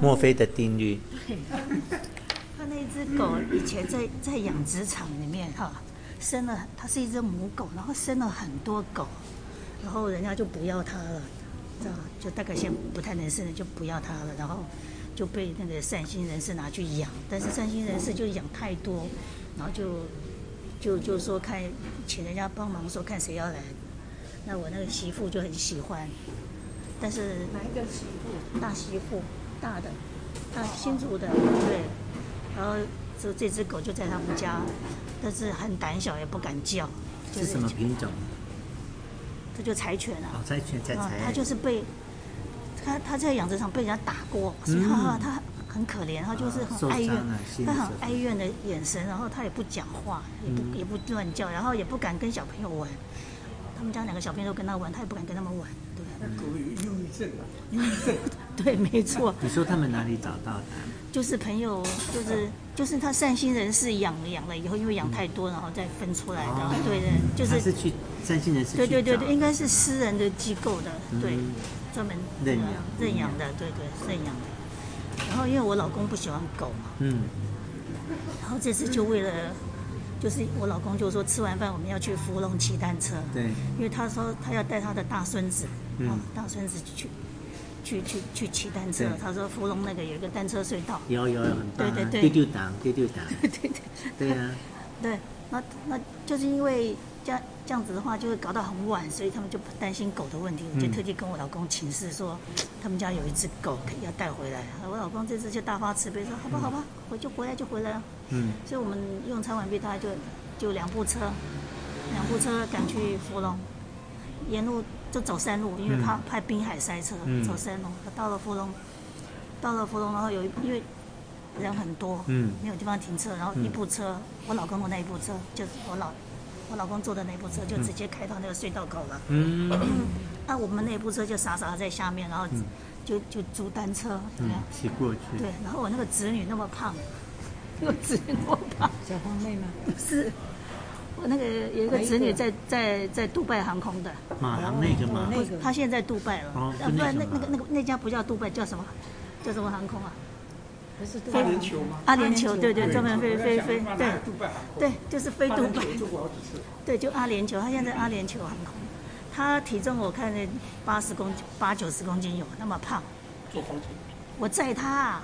墨菲的定律。他那只狗以前在在养殖场里面哈，生了，它是一只母狗，然后生了很多狗，然后人家就不要它了，知道就大概先不太能生，就不要它了，然后就被那个善心人士拿去养，但是善心人士就养太多，然后就就就说看请人家帮忙说看谁要来，那我那个媳妇就很喜欢，但是哪一个媳妇？大媳妇，大的，他新竹的，对。然后这这只狗就在他们家，但是很胆小，也不敢叫。是什么品种？这就柴犬啊。哦，柴犬，柴柴。它就是被，它它在养殖场被人家打过，所以它它很可怜，它就是很哀怨，它很哀怨的眼神，然后它也不讲话，也不也不乱叫，然后也不敢跟小朋友玩。他们家两个小朋友都跟他玩，他也不敢跟他们玩。狗有忧郁症啊？忧郁症。对，没错。你说他们哪里找到的？就是朋友，就是就是他善心人士养养了以后，因为养太多，然后再分出来的。哦、对的，就是。是去善心人士。对对对对，应该是私人的机构的，对，嗯、专门认养认养的，对对认养的。然后因为我老公不喜欢狗嘛，嗯，然后这次就为了，就是我老公就说吃完饭我们要去芙蓉骑单车，对，因为他说他要带他的大孙子，嗯，大孙子去。去去去骑单车，他说芙蓉那个有一个单车隧道，有有有很棒，对对对，丢丢档，丢丢档，对对对，对啊，对，那那就是因为这样这样子的话，就会搞到很晚，所以他们就担心狗的问题，我就特地跟我老公请示说，他们家有一只狗要带回来，我老公这次就大发慈悲说，好吧好吧，我就回来就回来了，嗯，所以我们用餐完毕，他就就两部车，两部车赶去芙蓉，沿路。就走山路，因为怕怕滨海塞车，嗯、走山路。到了芙蓉，到了芙蓉，然后有因为人很多，嗯、没有地方停车，然后一部车，嗯、我老公的那一部车，就是我老我老公坐的那部车，就直接开到那个隧道口了。嗯，那、我们那部车就傻傻的在下面，然后就就租单车，对、嗯，骑过去。对，然后我那个侄女那么胖，那个侄女那么胖，小胖妹吗？不是。我那个有一个侄女在在在杜拜航空的，马航那个吗？他现在在杜拜了。哦，不然那那个那个那家不叫杜拜，叫什么？叫什么航空啊？不是阿联酋吗？阿联酋，对对，专门飞飞飞，对对，就是飞杜拜。对，就阿联酋，他现在阿联酋航空，他体重我看那八十公斤，八九十公斤有，那么胖。坐飞机。我载他。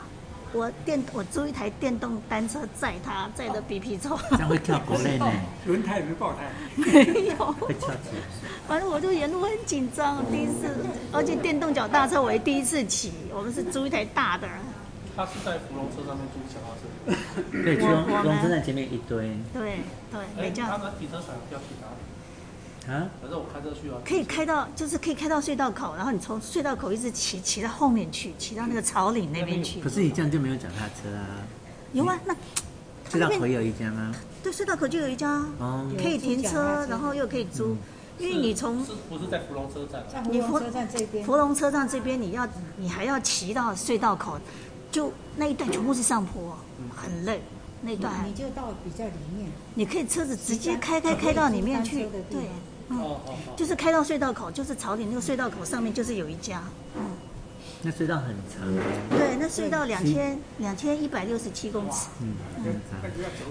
我电我租一台电动单车载他，载的比皮臭。这样会跳国内呢？轮胎有没有爆胎？没有。会跳起来。反正我就沿路很紧张，第一次，而且电动脚踏车我也第一次骑。我们是租一台大的。他是在芙蓉车上面租脚踏车。对，芙蓉芙蓉车站前面一堆。对对，没这样。他的停车场要去哪里？啊，反正我开车去啊。可以开到，就是可以开到隧道口，然后你从隧道口一直骑骑到后面去，骑到那个草岭那边去。可是你这样就没有脚踏车啊？有啊，那隧道口有一家吗？对，隧道口就有一家，可以停车，然后又可以租。因为你从不是在芙蓉车站，在福隆车站这边。芙蓉车站这边，你要你还要骑到隧道口，就那一段全部是上坡，很累。那段你就到比较里面，你可以车子直接开开开到里面去，对。嗯，就是开到隧道口，就是朝顶那个隧道口上面就是有一家，嗯，那隧道很长，对，那隧道两千两千一百六十七公尺，嗯，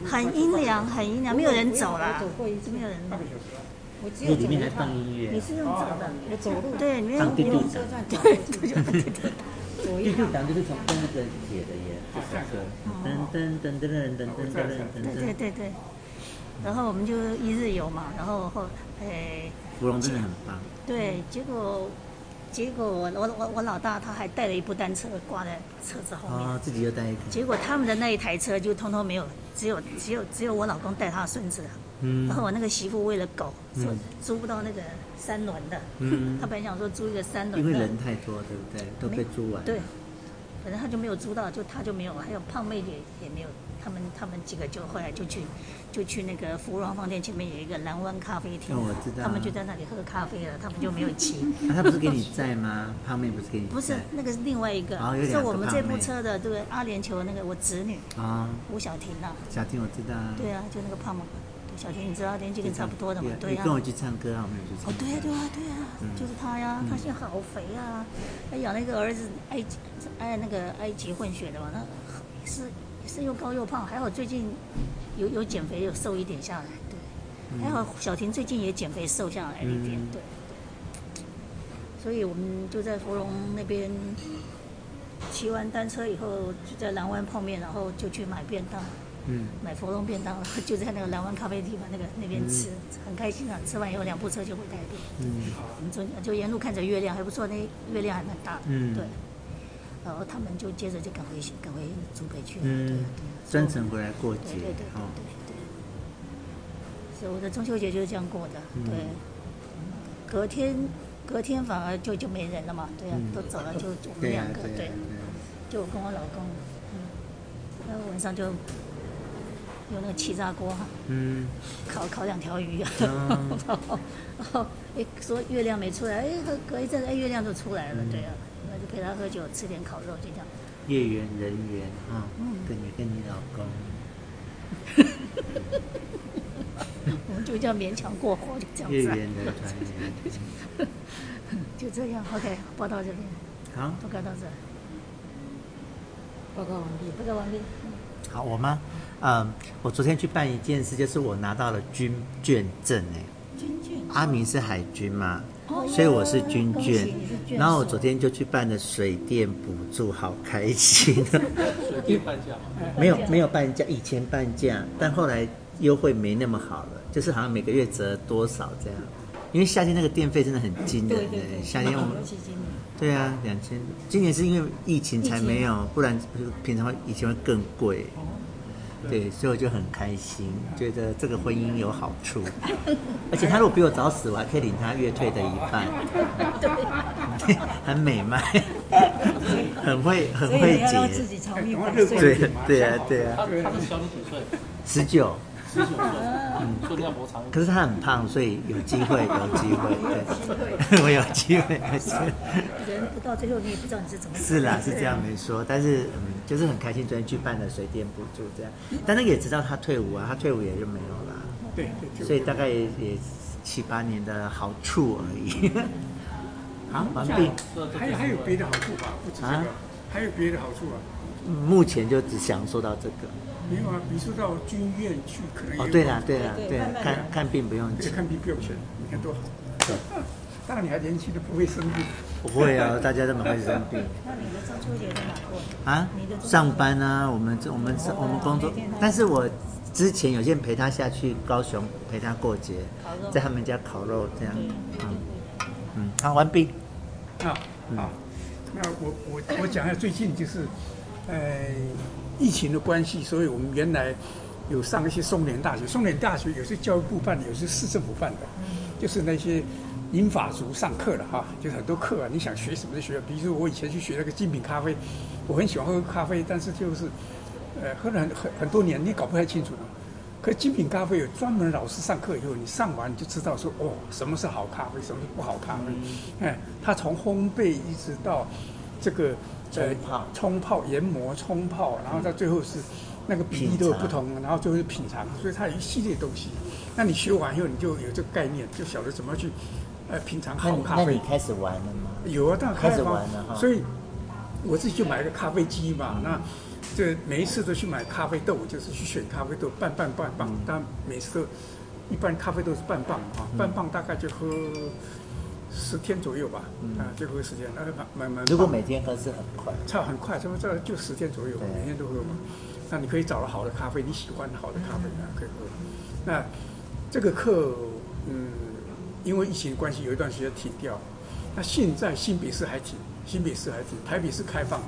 很阴凉，很阴凉，没有人走了，没有人，我只有里面还放音乐，你是用走的，我走路，对，里面放滴滴车站，对对对对对，滴滴档就是从那个铁的耶，噔噔噔噔噔噔噔噔噔，对对对对。然后我们就一日游嘛，然后后诶，芙蓉真的很棒。对，结果结果我我我我老大他还带了一部单车挂在车子后面，哦，自己又带一台。结果他们的那一台车就通通没有，只有只有只有我老公带他的孙子。嗯。然后我那个媳妇为了狗，说租不到那个三轮的。嗯。他本来想说租一个三轮的。因为人太多，对不对？都被租完。对。反正他就没有租到，就他就没有，还有胖妹也也没有。他们他们几个就后来就去，就去那个芙蓉饭店前面有一个蓝湾咖啡厅，我知道，他们就在那里喝咖啡了，他们就没有骑。他不是给你载吗？胖妹不是给你载？不是，那个是另外一个，是我们这部车的这个阿联酋那个我侄女啊，吴小婷呐。小婷我知道。对啊，就那个胖妹，小婷，你知道年纪跟差不多的嘛？对呀。跟我去唱歌啊，我们有去唱。哦，对呀，对呀，对呀，就是他呀，他现在好肥啊，他养了一个儿子，埃及，哎，那个埃及混血的嘛，那是是又高又胖，还好最近有有减肥，有瘦一点下来，对，还好小婷最近也减肥瘦下来一点，对。所以我们就在芙蓉那边骑完单车以后，就在蓝湾泡面，然后就去买便当。嗯，买芙蓉便当，就在那个蓝湾咖啡厅嘛，那个那边吃，很开心啊！吃完以后，两部车就回台北。嗯，我们就就沿路看着月亮，还不错，那月亮还蛮大的。嗯，对。然后他们就接着就赶回赶回祖北去了。嗯，专程回来过节。对对对对对。所以我的中秋节就是这样过的。对。隔天隔天反而就就没人了嘛，对啊，都走了，就我们两个，对，就我跟我老公，嗯，然后晚上就。用那个气炸锅哈，嗯，烤烤两条鱼啊，嗯、然后哎说月亮没出来，哎隔一阵哎月亮就出来了，嗯、对啊，那就陪他喝酒，吃点烤肉，就这样。月圆人圆啊，嗯，跟你跟你老公，我们就这样勉强过活，就这样子。月圆人团圆，就这样，OK，报到这边，好，报告到这，报告完毕，报告完毕。好，我吗？嗯，我昨天去办一件事，就是我拿到了军眷证哎。军眷。阿明是海军嘛，所以我是军眷。然后我昨天就去办了水电补助，好开心。水电半价？没有没有半价，以前半价，但后来优惠没那么好了，就是好像每个月折多少这样。因为夏天那个电费真的很惊人哎，夏天我们。对啊，两千。今年是因为疫情才没有，不然平常以前会更贵。对，所以我就很开心，觉得这个婚姻有好处，而且他如果比我早死，我还可以领他月退的一半，对，很美迈，很会很会结，对对啊对啊。他他是小你几岁？十九。十九岁，嗯，做尿膜长。可是他很胖，所以有机会，有机会，对，我有机会。人不到最后，你也不知道你是怎么。是啦，是这样没说，但是嗯，就是很开心，昨天去办了水电补助这样，但那个也知道他退伍啊，他退伍也就没有了。对，所以大概也也七八年的好处而已。好，完毕。还有还有别的好处吧？不止这个，还有别的好处啊。目前就只享受到这个。没有啊，比如说到军院去，可能哦，对了，对了，对，看看病不用钱，看病不用钱，你看多好。对，当然你还年轻的不会生病。不会啊，大家都蛮会生病。那你的中秋节在哪过？啊？上班啊，我们这我们我们工作，但是我之前有些人陪他下去高雄陪他过节，在他们家烤肉这样。嗯嗯，好，完毕。好，好，那我我我讲一下最近就是，呃。疫情的关系，所以我们原来有上一些松联大学，松联大学有些教育部办的，有些市政府办的，就是那些英法族上课的哈，就是很多课啊，你想学什么就学。比如说我以前去学那个精品咖啡，我很喜欢喝咖啡，但是就是呃喝了很很很多年，你搞不太清楚的。可精品咖啡有专门老师上课以后，你上完你就知道说哦，什么是好咖啡，什么是不好咖啡。哎，他从烘焙一直到这个。呃，冲泡、研磨、冲泡，然后到最后是那个比例都有不同，然后最后是品尝，所以它有一系列东西。那你学完以后，你就有这个概念，就晓得怎么去呃品尝好咖啡。那你开始玩了吗？有啊，当然开始玩了哈。所以我自己就买一个咖啡机嘛，那这每一次都去买咖啡豆，就是去选咖啡豆，半磅半磅。但每次都一般咖啡豆是半磅啊，半磅大概就喝。十天左右吧，啊，最后时间，那慢慢。如果每天喝是很快，差很快，差不多就十天左右，每天都喝嘛。那你可以找了好的咖啡，你喜欢好的咖啡啊，可以喝。那这个课，嗯，因为疫情关系，有一段时间停掉。那现在新北市还停，新北市还停，台北市开放，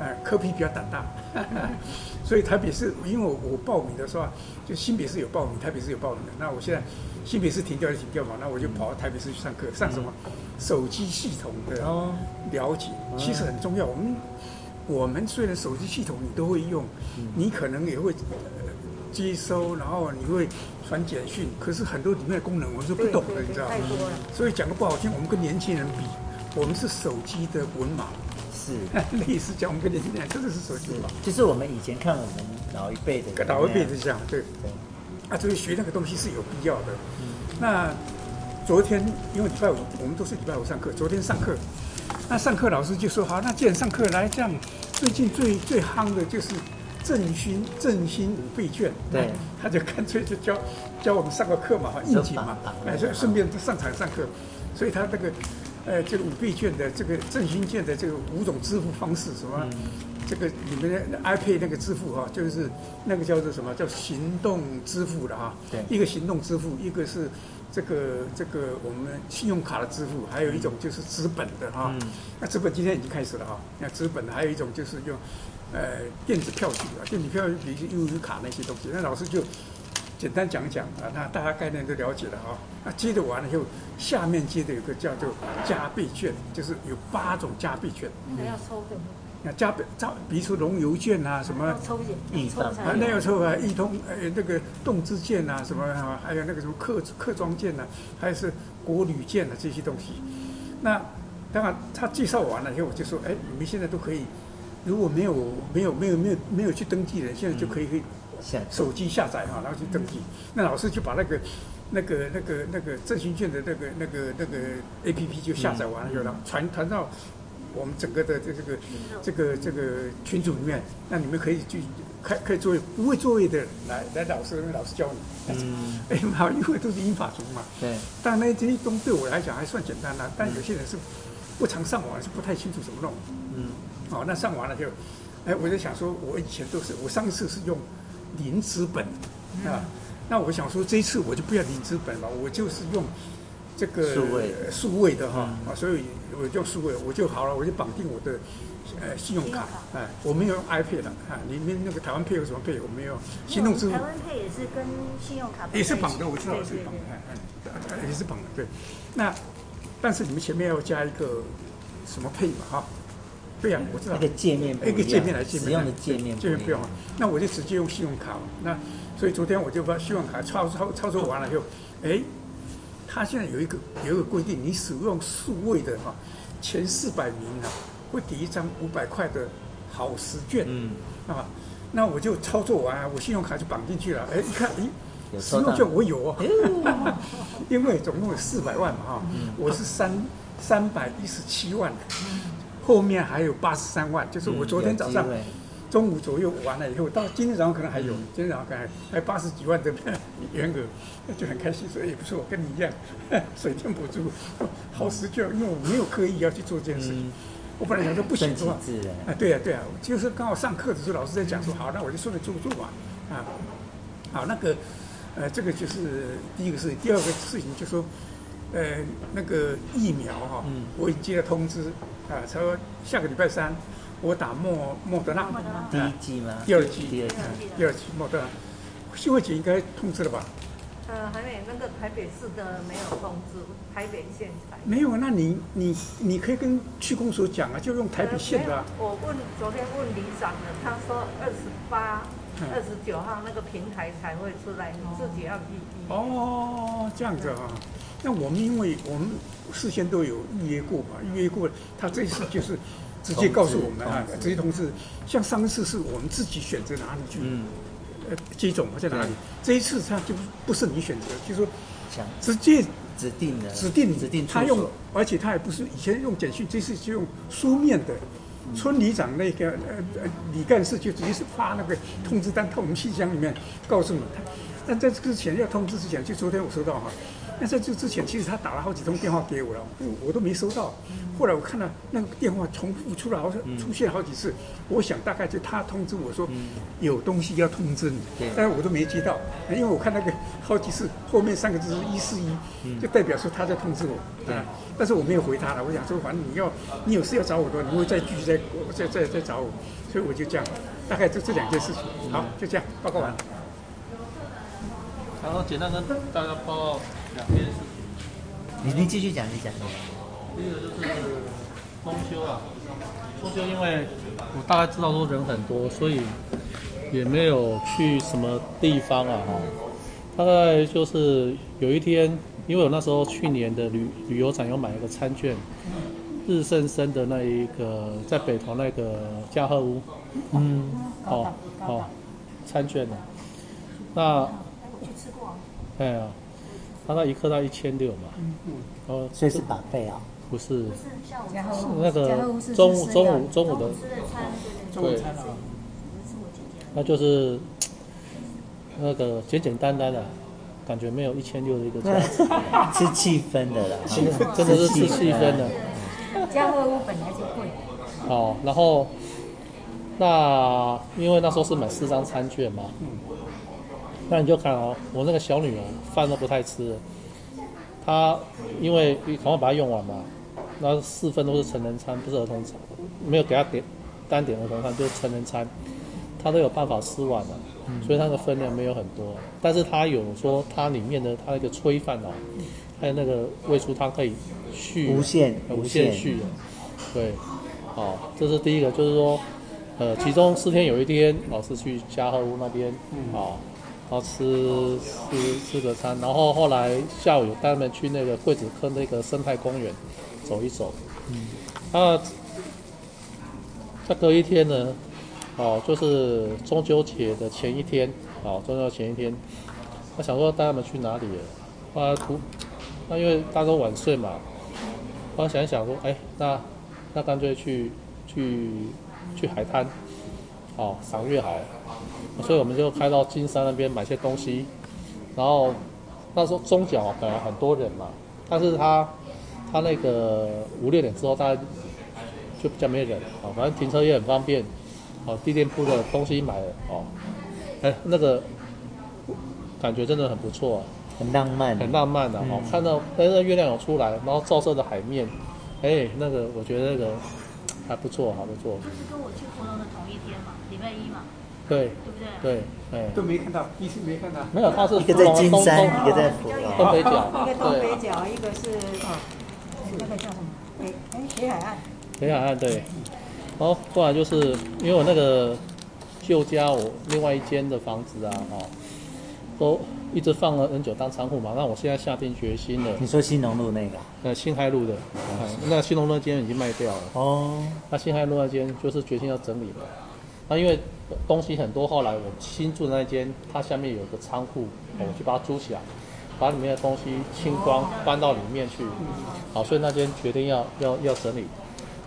哎，科批比较胆大，所以台北市，因为我我报名的时候，就新北市有报名，台北市有报名的。那我现在。新北市停掉就停掉嘛，那我就跑到台北市去上课，上什么？手机系统的了解，其实很重要。我们我们虽然手机系统你都会用，你可能也会接收，然后你会传简讯，可是很多里面的功能我们是不懂的，你知道吗？所以讲个不好听，我们跟年轻人比，我们是手机的文盲。是，类似讲我们跟年轻人真的是手机文盲。就是我们以前看我们老一辈的，老一辈是这样，对。啊，所以学那个东西是有必要的。那昨天因为礼拜五，我们都是礼拜五上课。昨天上课，那上课老师就说：“好，那既然上课来这样，最近最最夯的就是振兴振兴五倍券。”对，他就干脆就教教我们上个课嘛，哈，应景嘛，哎，就顺便上场上课。所以他这个呃，这个五倍券的这个振兴券的这个五种支付方式，什么？嗯这个你们的 iPad 那个支付哈，就是那个叫做什么叫行动支付的哈。对。一个行动支付，一个是这个这个我们信用卡的支付，还有一种就是资本的哈。嗯。那资本今天已经开始了哈。那资本还有一种就是用呃电子票据啊，电子票据比如悠游卡那些东西。那老师就简单讲讲啊，那大家概念都了解了哈。那接着完了以后，下面接着有个叫做加币券，就是有八种加币券。那个要抽的。那加倍加，比如说龙游券啊，什么抽奖，抽啊，那要抽啊，易通呃那个动资券啊，什么啊，还有那个什么客客庄券啊，还是国旅券啊这些东西。那当然他介绍完了以后，我就说，哎，你们现在都可以，如果没有没有没有没有没有去登记的，现在就可以可以手机下载哈，然后去登记。那老师就把那个那个那个那个振兴券的那个那个那个 A P P 就下载完了以后，传传到。我们整个的这这个这个这个群组里面，那你们可以去开可以作为不会作业的来来老师老师教你。嗯。哎，好，因为都是英法族嘛。对。但那这些东西对我来讲还算简单啦，但有些人是不常上网，是不太清楚怎么弄。嗯。哦，那上完了就，哎，我就想说，我以前都是，我上一次是用零资本啊，那我想说这一次我就不要零资本了，我就是用。这个数位数位的哈啊，嗯、所以我就输了我就好了，我就绑定我的呃信用卡，哎，我没有用 iPad 的啊，你们那个台湾 Pay 有什么 Pay 我没有，行动支付。台湾 Pay 也是跟信用卡也是绑的，我知道是绑的，哎哎，也是绑的，对。那但是你们前面要加一个什么 Pay 嘛哈？对呀，我知道。一个界面，一个界面来界面，使用的界面，界面不用。那我就直接用信用卡嘛，那所以昨天我就把信用卡操操操作完了以后，哎。他现在有一个有一个规定，你使用数位的哈，前四百名啊，会抵一张五百块的好时券。嗯，啊，那我就操作完，我信用卡就绑进去了。哎，一看，哎，使用券我有哦，因为总共有四百万嘛哈，我是三三百一十七万，后面还有八十三万，就是我昨天早上。中午左右完了以后，到今天早上可能还有，今天早上可能还还八十几万的 员额，就很开心，所以也不错，跟你一样，水电补助，好时就，因为我没有刻意要去做这件事情，我本来想说不行的话，啊，对呀对呀，就是刚好上课的时候老师在讲说，好，那我就顺便做做吧，啊，好，那个，呃，这个就是第一个事情，第二个事情就是说，呃，那个疫苗哈，我已经接了通知，啊，他说下个礼拜三。我打莫莫德纳，第一季吗？第二季，第二季，第二剂莫德纳。新会姐应该通知了吧？呃，还没，那个台北市的没有通知，台北县才。没有，那你你你可以跟区公所讲啊，就用台北县的、啊呃。我问昨天问里长了，他说二十八、二十九号那个平台才会出来，你自己要预预。哦，这样子啊。那我们因为我们事先都有预约过嘛，预约过，他这次就是。直接告诉我们啊，这些同事。像上一次是我们自己选择哪里去，呃，接种在哪里。这一次他就不是你选择，就是说直接指定的，指定指定。他用，而且他也不是以前用简讯，这次就用书面的。村里长那个呃呃李干事就直接是发那个通知单到我们信箱里面告诉你。但在这之前要通知之前，就昨天我收到哈。那在这之前，其实他打了好几通电话给我了，我都没收到。后来我看到那个电话重复出来，好像出现好几次。我想大概就他通知我说有东西要通知你，但是我都没接到，因为我看那个好几次后面三个字是一四一，就代表说他在通知我。对，但是我没有回他了。我想说，反正你要你有事要找我的话，你会再继续再再再再找我，所以我就这样，大概就这两件事情。好，就这样报告完。然后简单跟大家报告。两件事情，你你继续讲，你讲。第一个就是丰修啊，丰修，因为我大概知道说人很多，所以也没有去什么地方啊哈。大概就是有一天，因为我那时候去年的旅旅游展有买一个餐券，日盛生的那一个在北投那个嘉禾屋，嗯，好好餐券的，那。我去吃过。哎呀，大概一克到一千六嘛。嗯嗯。哦，所以是 buffet 啊？不是。是下午家和那个中午中午中午的。对对。中午餐啊。那就是 那个简简单单的，感觉没有一千六的一个价，是气氛的啦，真的是吃气氛的。家和屋本来就贵。哦，然后那因为那时候是买四张餐券嘛，那你就看哦，我那个小女儿饭都不太吃，她因为赶快把它用完嘛，那四份都是成人餐，不是儿童餐，没有给她点单点儿童餐，就是成人餐。她都有办法吃完了，所以她的分量没有很多。但是她有说它里面的它那个炊饭哦，还有那个味出汤可以续无限无限续的。对，好，这是第一个，就是说，呃，其中四天有一天老是去嘉禾屋那边，好，然后吃吃吃个餐，然后后来下午有带他们去那个桂子坑那个生态公园走一走。嗯，那再隔一天呢？哦，就是中秋节的前一天，哦，中秋前一天，他想说带他们去哪里？后来图，那因为大家都晚睡嘛，我想一想说，哎，那那干脆去去去海滩，哦，赏月海，所以我们就开到金山那边买些东西，然后那时候中角本来很多人嘛，但是他他那个五六点之后大家就比较没人，啊，反正停车也很方便。哦，地店铺的东西买了。哦，哎，那个感觉真的很不错啊，很浪漫，很浪漫的、啊、哦。嗯、看到那个月亮有出来，然后照射的海面，哎，那个我觉得那个还不错，还不错。就是跟我去活动的同一天嘛，礼拜一嘛。对，对不对？对，哎，都没看到，一直没看到。没有，他是一个在金山，一个在东北角，一个东北角，一个是啊，那个叫什么？北哎北海岸。北海岸对。然后后来就是因为我那个旧家，我另外一间的房子啊，哦，都一直放了很久当仓库嘛。那我现在下定决心了。你说新农路那个？呃，新海路的，那新农路那间已经卖掉了。哦。那新海路那间就是决心要整理了。那因为东西很多，后来我新住的那间，它下面有个仓库，我去把它租起来，把里面的东西清光，搬到里面去。好，所以那间决定要要要整理。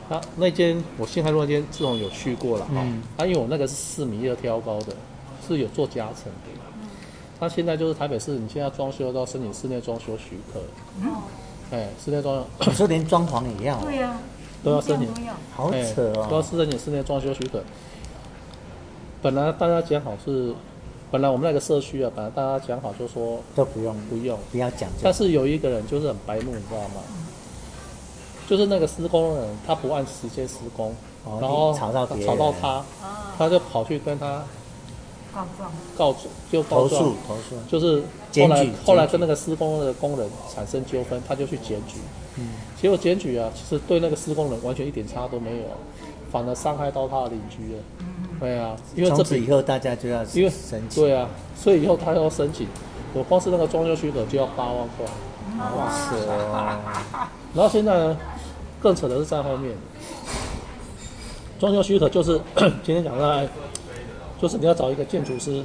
那，那间我新海路那间，自从有去过了哈。嗯。啊，因为我那个是四米二挑高的，是有做夹层的。嗯。他现在就是台北市，你现在装修都要申请室内装修许可。嗯。哎，室内装修，你说连装潢也要？对呀。都要申请。好扯哦。都要申请室内装修许可。本来大家讲好是，本来我们那个社区啊，本来大家讲好就说都不用不用不要讲。但是有一个人就是很白目，你知道吗？就是那个施工人，他不按时间施工，哦、然后吵到吵到他，他就跑去跟他告状，告就告，投诉投诉，就是后来后来跟那个施工的工人产生纠纷，他就去检举，嗯，结果检举啊，其实对那个施工人完全一点差都没有，反而伤害到他的邻居了，嗯，对啊，因为这次以后大家就要因为申请，对啊，所以以后他要申请，我光是那个装修许可就要八万块，哇塞，然后现在呢？更扯的是在后面，装修许可就是 今天讲的，就是你要找一个建筑师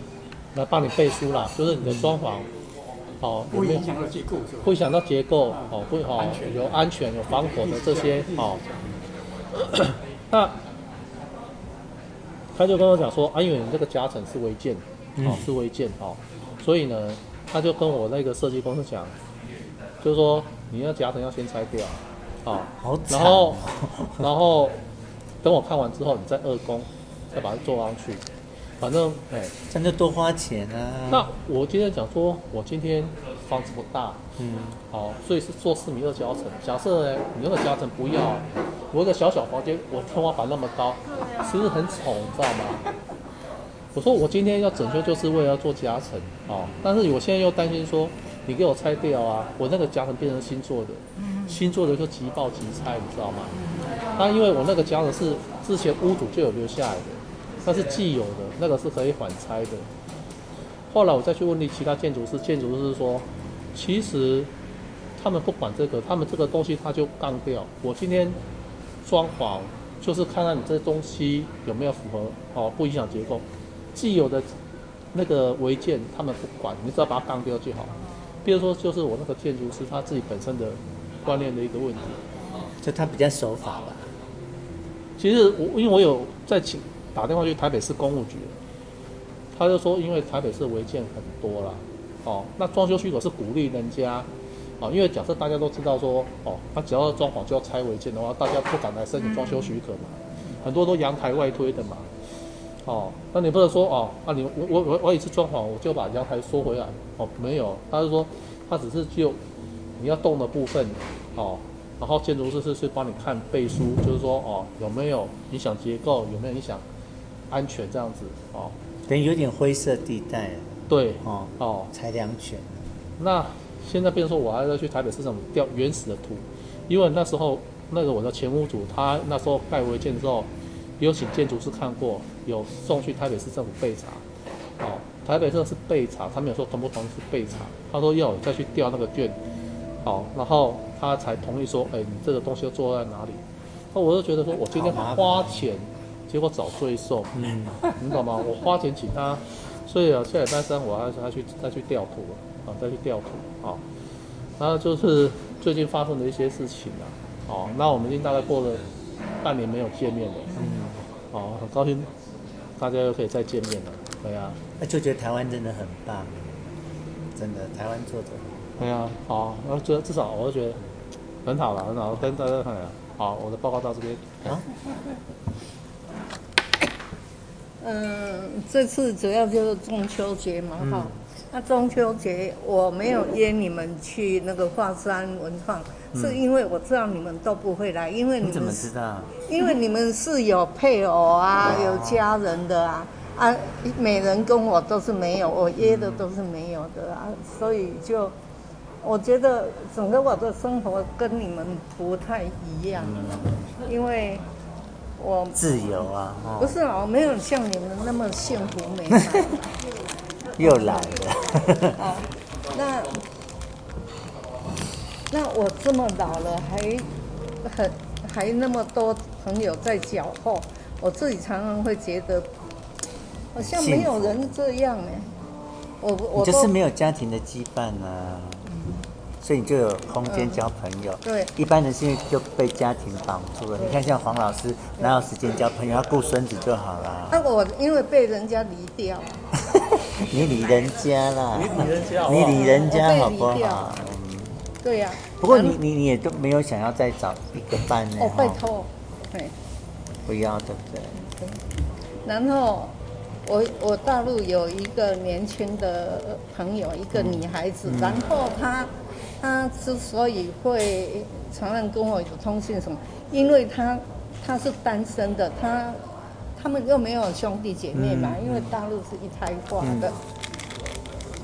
来帮你背书啦，就是你的装潢，好，不影响到结构，不影响到结构，哦，不好，有安全有防火的这些，哦，那他就跟我讲说，啊，因为你这个夹层是违建，哦，是违建，哦，所以呢，他就跟我那个设计公司讲，就是说你要夹层要先拆掉。哦，好，然后，然后等我看完之后，你再二工，再把它做上去。反正，哎，真的多花钱啊。那我今天讲说，我今天房子不大，嗯，好，所以是做四米二夹层。假设呢，你那个夹层不要，我一个小小房间，我天花板那么高，其实很丑，你知道吗？我说我今天要整修，就是为了要做夹层，哦，但是我现在又担心说，你给我拆掉啊，我那个夹层变成新做的。新做的就即爆即拆，你知道吗？那因为我那个夹层是之前屋主就有留下来的，那是既有的，那个是可以缓拆的。后来我再去问你其他建筑师，建筑师是说，其实他们不管这个，他们这个东西他就干掉。我今天装潢就是看看你这东西有没有符合哦，不影响结构。既有的那个违建他们不管，你只要把它干掉就好。比如说，就是我那个建筑师他自己本身的观念的一个问题，就他比较守法吧。其实我因为我有在请打电话去台北市公务局，他就说因为台北市违建很多了，哦，那装修许可是鼓励人家，哦，因为假设大家都知道说，哦，他只要装潢就要拆违建的话，大家不敢来申请装修许可嘛，很多都阳台外推的嘛。哦，那你不能说哦，啊你我我我我一次装潢我就把阳台缩回来哦，没有，他是说他只是就你要动的部分哦，然后建筑师是是帮你看背书，就是说哦有没有影响结构，有没有影响安全这样子哦，等于有点灰色地带，对哦哦裁量权。那现在变成说我还要去台北市政府调原始的图，因为那时候那个我的前屋主他那时候盖违建之后，有请建筑师看过。有送去台北市政府备查，哦，台北市是备查，他没有说同不同意是备查，他说要再去调那个卷，哦，然后他才同意说，哎，你这个东西要做在哪里？那我就觉得说，我今天花钱，结果找罪受，嗯，你懂吗？我花钱请他，所以啊，下礼拜三我还是要去再去调图，啊，再去调图，啊，然后就是最近发生的一些事情啊，哦，那我们已经大概过了半年没有见面了，嗯，哦，很高兴。大家又可以再见面了，对啊，那就觉得台湾真的很棒，真的台湾做的，对啊，好，然后觉得至少我就觉得很好了，很好，跟大家看一下，好，我的报告到这边。啊，嗯，这次主要就是中秋节嘛，哈、嗯，那中秋节我没有约你们去那个华山文创。是因为我知道你们都不会来，因为你们你怎么知道？因为你们是有配偶啊，有家人的啊，啊，每人跟我都是没有，我约的都是没有的啊，所以就我觉得整个我的生活跟你们不太一样，因为我自由啊，不是啊，我没有像你们那么幸福美满，又来了，啊，那。那我这么老了，还很还那么多朋友在缴后，我自己常常会觉得，好像没有人这样哎。我我就是没有家庭的羁绊啊，所以你就有空间交朋友。嗯、对，一般人现在就被家庭绑住了。你看像黄老师，哪有时间交朋友？要顾孙子就好了。那我因为被人家离掉，你理人家啦，你理人家，你理人家好不好？对呀、啊，不过你你你也都没有想要再找一个伴呢？哦，拜托，对，不要对不对？对。然后我我大陆有一个年轻的朋友，一个女孩子，嗯、然后她她之所以会常常跟我有通信什么，因为他他是单身的，他他们又没有兄弟姐妹嘛，嗯、因为大陆是一胎化的，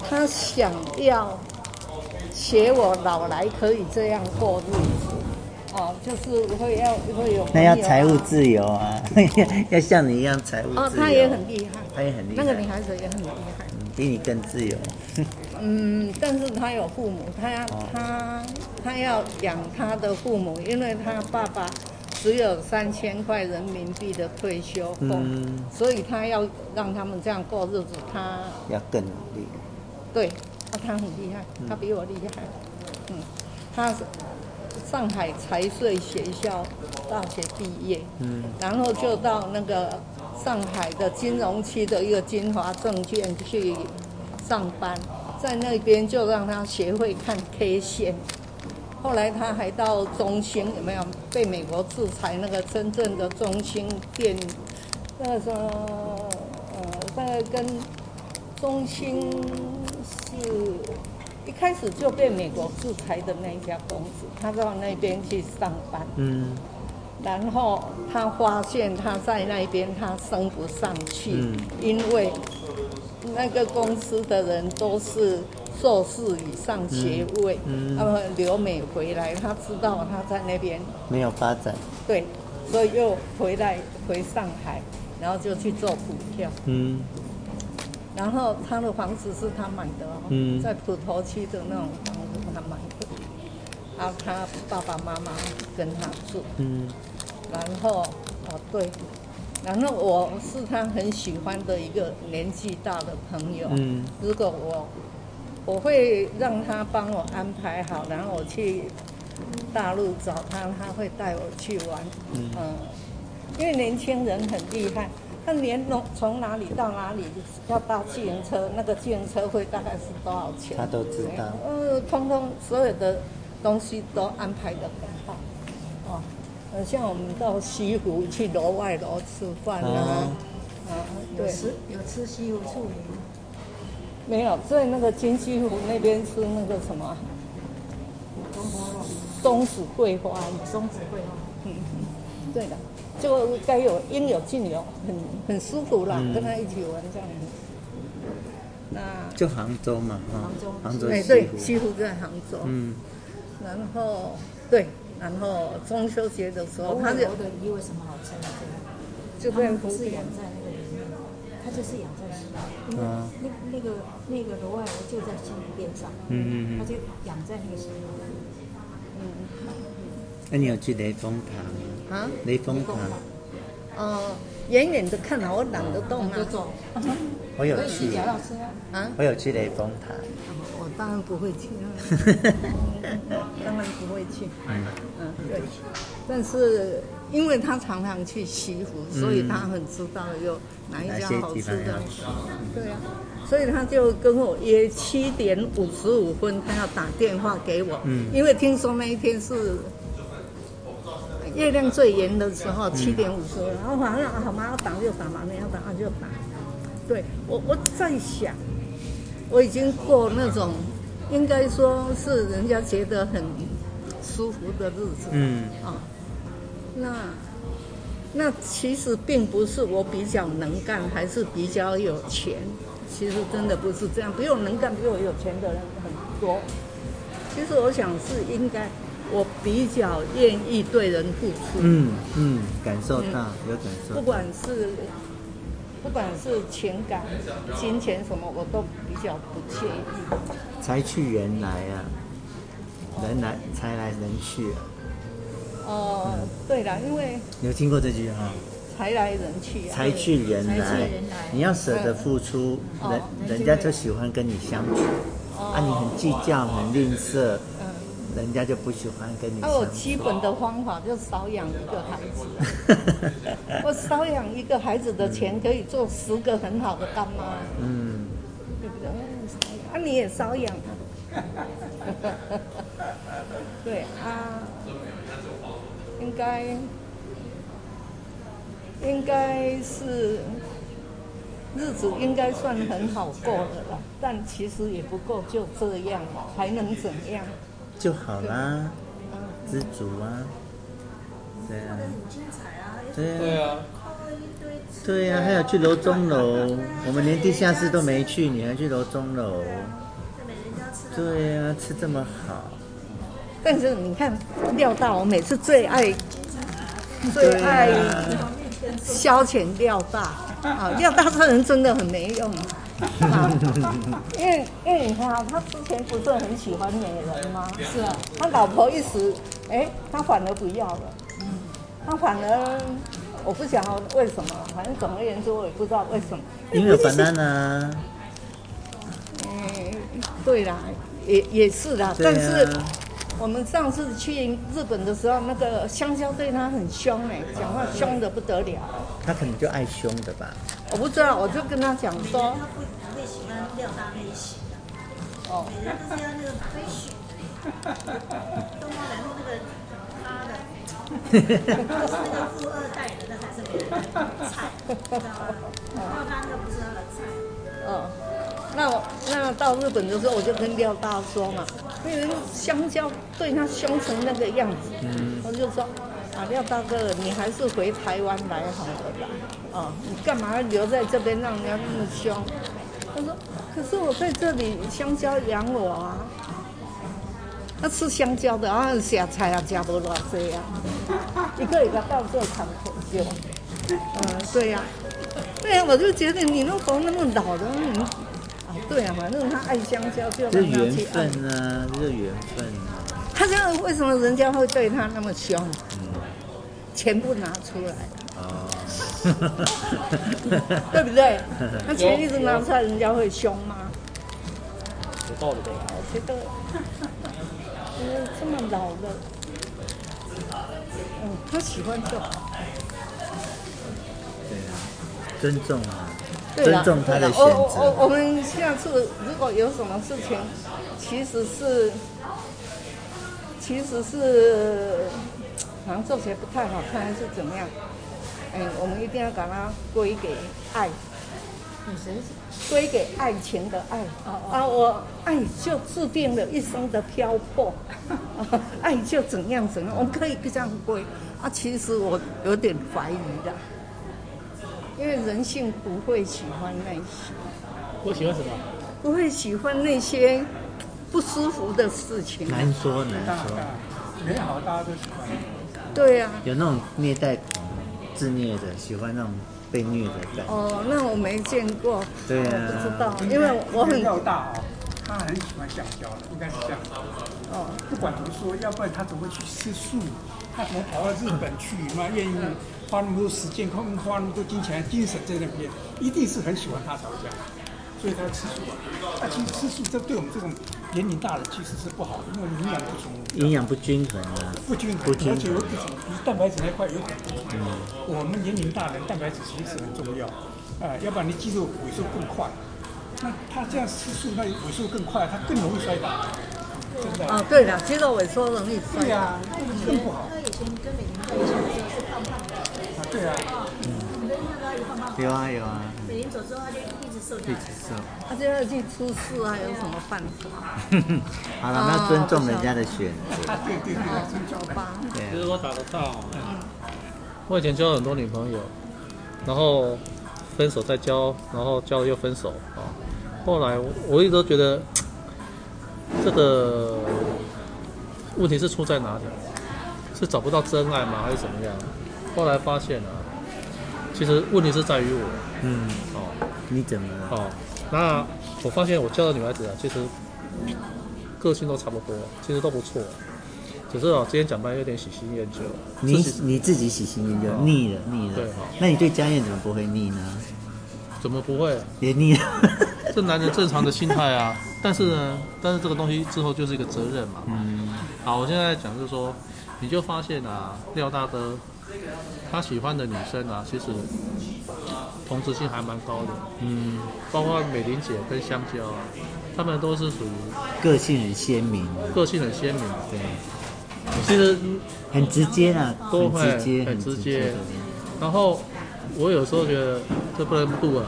她、嗯、想要。写我老来可以这样过日子，哦，就是会要会有、啊。那要财务自由啊，要像你一样财务自由。哦，他也很厉害，他也很厉害。那个女孩子也很厉害，比你更自由。嗯，但是他有父母，他要、哦、他他要养他的父母，因为他爸爸只有三千块人民币的退休俸，嗯、所以他要让他们这样过日子，他要更努力。对。啊，他很厉害，他比我厉害。嗯，他是上海财税学校大学毕业，嗯，然后就到那个上海的金融区的一个金华证券去上班，在那边就让他学会看 K 线。后来他还到中兴，有没有被美国制裁？那个真正的中兴电，那个什么呃，大概跟中兴。是一开始就被美国制裁的那一家公司，他到那边去上班，嗯，然后他发现他在那边他升不上去，嗯，因为那个公司的人都是硕士以上学位，嗯，他们留美回来，他知道他在那边。没有发展，对，所以又回来回上海，然后就去做股票，嗯。然后他的房子是他买的哦，嗯、在普陀区的那种房子他买的，然后他爸爸妈妈跟他住，嗯，然后哦对，然后我是他很喜欢的一个年纪大的朋友。嗯，如果我我会让他帮我安排好，然后我去大陆找他，他会带我去玩。嗯，嗯，因为年轻人很厉害，他连从从哪里到哪里要搭自行车，那个自行车会大概是多少钱？他都知道。呃，通通所有的东西都安排的很好。哦。呃，像我们到西湖去楼外楼吃饭啊，啊，对，有吃有吃西湖醋鱼。吗？没有，在那个金西湖那边吃那个什么，松子桂花，松子桂花，嗯嗯，对的，就该有应有尽有，很很舒服啦，嗯、跟他一起玩这样子。那就杭州嘛，杭州，杭州，哎对，西湖在杭州，嗯，然后对。然后中秋节的时候，他就的鱼为什么好吃呢？就这样不是养在那个里面，它就是养在西湖，因为那那个那个罗外楼就在西湖边上，嗯嗯嗯，它就养在那个西湖。嗯，那你有去雷峰塔吗？啊？雷峰塔。哦，远远的看我懒得动啊。我有去。啊？我有去雷峰塔。我当然不会去啊。当然不会去。嗯嗯，对。但是因为他常常去西湖，所以他很知道有哪一家好吃的。对啊。所以他就跟我约七点五十五分，他要打电话给我。嗯。因为听说那一天是月亮最圆的时候，七点五十五。然后反正好嘛，要打就打嘛，没要打就打。对我，我在想。我已经过那种，应该说是人家觉得很舒服的日子。嗯。啊，那那其实并不是我比较能干，还是比较有钱。其实真的不是这样，比我能干、比我有钱的人很多。其实我想是应该，我比较愿意对人付出。嗯嗯，感受到、嗯、有感受。不管是。不管是情感、金钱什么，我都比较不介意。才去人来啊，人来才来人去啊。哦、呃，嗯、对了，因为你有听过这句啊？才来人去啊。才去人来，你要舍得付出，嗯、人人家就喜欢跟你相处。哦、啊，你很计较，很吝啬。人家就不喜欢跟你。那我基本的方法就少养一个孩子。我少养一个孩子的钱可以做十个很好的干妈。嗯。对不对？啊，你也少养啊。对啊。应该，应该是日子应该算很好过的了，但其实也不够，就这样，还能怎样？就好啦，知足啊，对啊，对啊，对啊，还有去楼中楼，我们连地下室都没去，你还去楼中楼？对啊，吃这么好。但是你看廖大，我每次最爱，最爱消遣廖大。啊，廖大这人真的很没用。啊，因为因为你看啊，他之前不是很喜欢美人吗？是啊，他老婆一时，哎，他反而不要了。嗯，他反而，我不晓得为什么，反正总而言之，我也不知道为什么。因为有烦恼呢。嗯，对啦，也也是啦，但是我们上次去日本的时候，那个香蕉对他很凶哎，讲话凶的不得了。他可能就爱凶的吧。我不知道，我就跟他讲说。他不会喜欢廖大那一型的，哦，每人都是要那个飞雪的，东方然后那个他的，他是那个富二代的，那才是别人的菜，知道吗？然后他那个不是他的菜。哦，那我那到日本的时候，我就跟廖大说嘛，那人香蕉对他凶成那个样子，嗯，我就说啊，廖大哥，你还是回台湾来好了吧？哦，你干嘛留在这边让人家那么凶？他说。可是我在这里香蕉养我啊，他吃香蕉的啊，下菜啊，加不多这样，一个一个到这看口就，嗯，对呀、啊，对呀、啊，我就觉得你那活那么老的，嗯，啊，对、啊，反正他爱香蕉就让他去爱。缘分啊，这个缘分啊。他这样为什么人家会对他那么凶？嗯，全部拿出来。哦。对不对？那钱一直拿出来，人家会凶吗？有道理的。我觉得，呃，这么老了，嗯，他喜欢就好。对啊，尊重啊，对尊重他的选择。我我我们下次如果有什么事情，其实是，其实是。好像做起来不太好看，还是怎么样？哎，我们一定要把它归给爱，女神归给爱情的爱。啊，我爱就注定了一生的漂泊，爱就怎样怎样，我们可以这样归。啊，其实我有点怀疑的，因为人性不会喜欢那些。不喜欢什么？不会喜欢那些不舒服的事情。难说难说，美好大家都喜欢。对呀、啊，有那种虐待狂、自虐的，喜欢那种被虐的感觉。哦，那我没见过。对呀、啊，不知道，因为我很要大哦，他很喜欢橡胶的，应该是这样。哦，不管怎么说，要不然他怎么会去吃素？他怎么跑到日本去？嘛，愿意花那么多时间、花花那么多金钱、精神在那边，一定是很喜欢他吵架。所以他吃素啊，那其实吃素这对我们这种年龄大的其实是不好的，因为营养不足，营养不均衡啊，不均衡，而且有一种蛋白质那块有很多。嗯，我们年龄大人蛋白质其实很重要，啊，要不然你肌肉萎缩更快。那他这样吃素，那萎缩更快，他更容易摔倒。真的。哦，对了，肌肉萎缩容易摔。对呀，更不好。他以前跟美玲在一起的时候是胖胖的。有啊有啊。美玲走之后，他就。一直瘦，一直瘦他就要去出事啊，有什么办法？好了，那尊重人家的选择。对对对，尊重吧。其实我打得到，我以前交了很多女朋友，然后分手再交，然后交了又分手啊。后来我一直都觉得这个问题是出在哪里？是找不到真爱吗？还是怎么样？后来发现啊，其实问题是在于我。嗯。哦你怎么了？哦，那我发现我教的女孩子啊，其实个性都差不多，其实都不错。只是哦，今天讲班有点喜新厌旧。你你自己喜新厌旧，腻了腻了。对哈。那你对家燕怎么不会腻呢？怎么不会？也腻了。这男人正常的心态啊。但是呢，但是这个东西之后就是一个责任嘛。嗯。好，我现在讲就是说，你就发现啊，廖大哥他喜欢的女生啊，其实。同质性还蛮高的，嗯，包括美玲姐跟香蕉，啊他们都是属于个性很鲜明，个性很鲜明，对，其实很直接啊，都会很直接，很直接。然后我有时候觉得这不能录啊，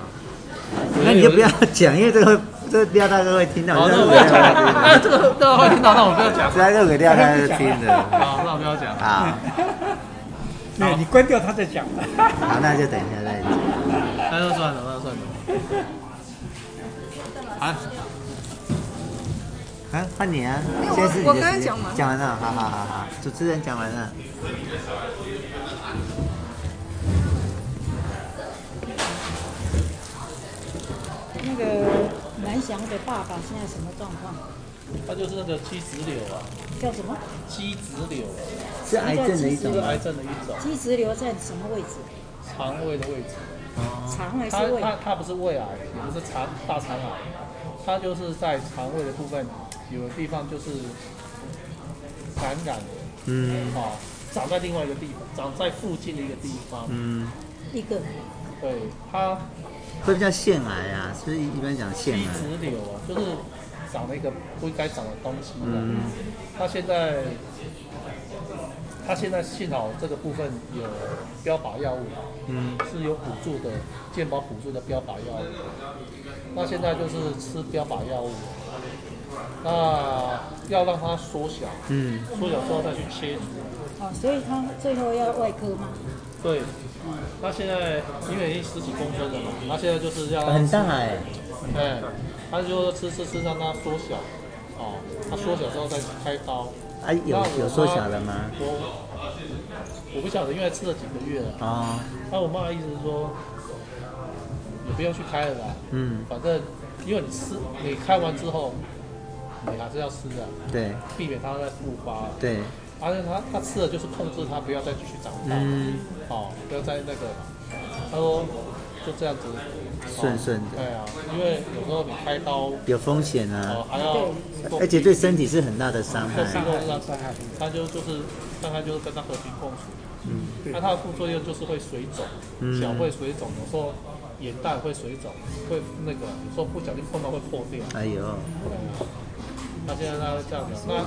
那你就不要讲，因为这个这廖大哥会听到，这个不要讲，这个这个会听到，那我不要讲，直接录给廖大哥听的，好，那我不要讲。啊。对，你关掉他再讲。好，那就等一下再讲。那就算了，那就算了。啊？啊，换你啊！我先是你我刚才讲完。讲完了，好好好好，主持人讲完了。那个南翔的爸爸现在什么状况？他就是那个肌质瘤啊。叫什么？肌质瘤。是癌症的一种。癌症的一种。肌质瘤在什么位置？肠胃的位置。肠还是胃？它它它不是胃癌，也不是肠大肠癌，它就是在肠胃的部分，有的地方就是感染的，嗯，好，长在另外一个地方，长在附近的一个地方，嗯，一个，对，它会不叫腺癌啊，是不是一般讲腺癌？肌质瘤啊，就是长了一个不该长的东西，嗯，他现在。他现在幸好这个部分有标靶药物，嗯，是有补助的，健保补助的标靶药物。那现在就是吃标靶药物，那要让它缩小，嗯，缩小之后再去切除。哦，所以他最后要外科吗？对，他现在因为已经十几公分了嘛，他现在就是要很大哎，哎，他就说吃吃吃让它缩小，哦，它缩小之后再开刀。啊，有有缩小了吗？我我不晓得，因为吃了几个月了。啊。那我妈的意思是说，你不用去开了啦。嗯。反正，因为你吃，你开完之后，你还是要吃的。对。避免它再复发。对。而且他他吃了就是控制它不要再继续长大。嗯。哦，不要再那个。他说就这样子顺顺的。对啊，因为有时候你开刀有风险啊，还要，而且对身体是很大的伤害。伤害，他就就是大概就是跟他和平共处。嗯，那他的副作用就是会水肿，脚会水肿，有时候眼袋会水肿，会那个有时候不小心碰到会破掉。哎呦，那现在他这样子，那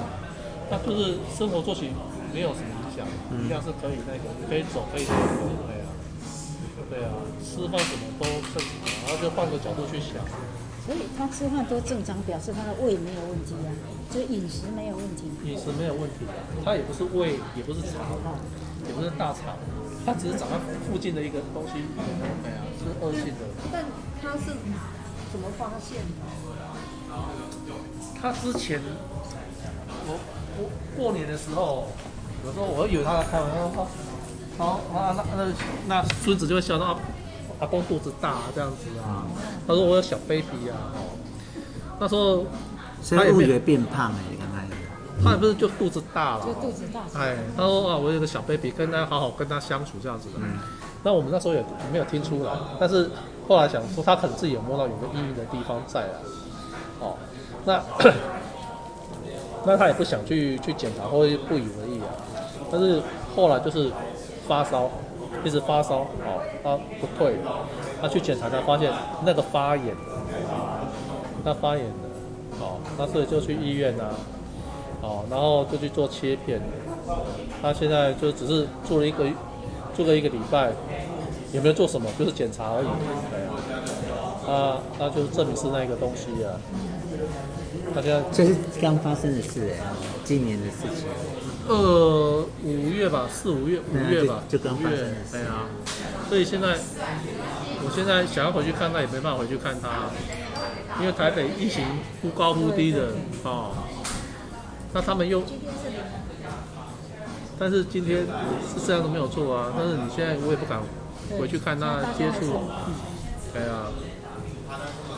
那就是生活作息没有什么影响，一样是可以那个可以走可以走，对啊，吃饭什么都正常，然后就换个角度去想。所以他吃饭都正常，表示他的胃没有问题啊，就饮食没有问题。饮食没有问题，他也不是胃，也不是肠，也不是大肠，他只是长在附近的一个东西，对啊，是恶性的。但他是怎么发现的？他之前。我我过年的时候，有时候我以为他在开玩笑，然后啊那那那孙子就会笑到阿阿公肚子大这样子啊，他说我有小 baby 啊，那时候他也以为变胖哎，刚开始，他也不是就肚子大了，就肚子大，哎，他说啊我有个小 baby，跟他好好跟他相处这样子的，嗯，那我们那时候也没有听出来，但是后来想说他可能自己有摸到有个异样的地方在啊，哦，那。那他也不想去去检查，或者不以为意啊。但是后来就是发烧，一直发烧，哦，他不退，他去检查才发现那个发炎，他发炎了，哦，那所以就去医院啊，哦，然后就去做切片。他现在就只是做了一个，做了一个礼拜，也没有做什么，就是检查而已。对啊，他他就是证明是那个东西啊。大家这是刚发生的事哎，今年的事情。呃，五月吧，四五月，五月吧，就刚发生的事。对啊，所以现在，我现在想要回去看他，也没办法回去看他，因为台北疫情忽高忽低的哦。那他们又，但是今天是这样都没有错啊。但是你现在我也不敢回去看他接触，对啊。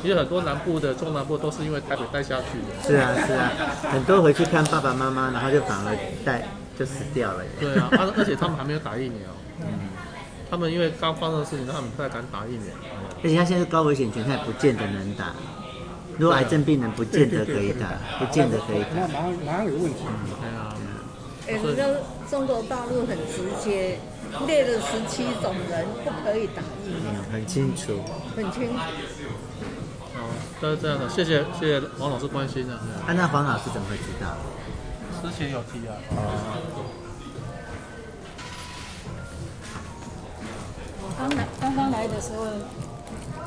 其实很多南部的中南部都是因为台北带下去的。是啊是啊，很多回去看爸爸妈妈，然后就反而带就死掉了。对啊，而而且他们还没有打疫苗。嗯。他们因为刚发生的事情，他们不太敢打疫苗。而且他现在是高危险群，他也不见得能打。如果癌症病人不见得可以打，不见得可以打。那马上马上有问题。对啊。哎，人家中国大陆很直接，列了十七种人不可以打疫苗。很清楚。很清楚。都是这样的，谢谢谢谢黄老师关心的。啊，那黄老师怎么会知道？之前有提啊。我刚来刚刚来的时候，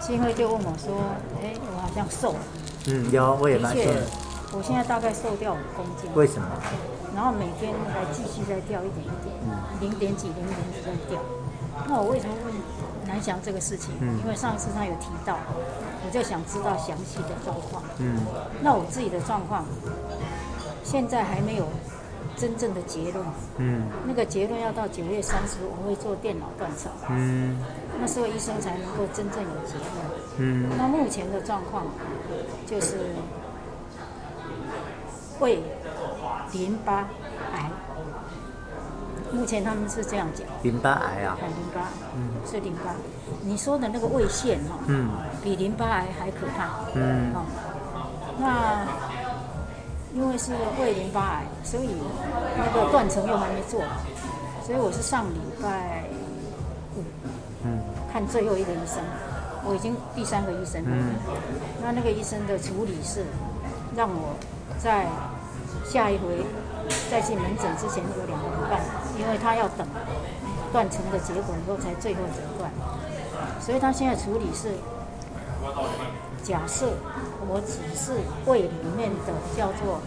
新辉就问我说：“哎，我好像瘦了。”嗯，有，我也发现。我现在大概瘦掉五公斤。为什么？然后每天还继续在掉一点一点，零点几零点几在掉。那我为什么问南翔这个事情？因为上一次他有提到。我就想知道详细的状况。嗯，那我自己的状况，现在还没有真正的结论。嗯，那个结论要到九月三十，我会做电脑断层。嗯，那时候医生才能够真正有结论。嗯，那目前的状况就是胃淋巴癌。目前他们是这样讲，淋巴癌啊，淋巴，嗯，是淋巴。你说的那个胃腺哈，嗯，比淋巴癌还可怕，嗯，哦，那因为是胃淋巴癌，所以那个断层又还没做，所以我是上礼拜五，嗯，看最后一个医生，我已经第三个医生了，嗯，那那个医生的处理是让我在下一回。再去门诊之前有两个礼拜，因为他要等断层的结果以后才最后诊断，所以他现在处理是假设我只是胃里面的叫做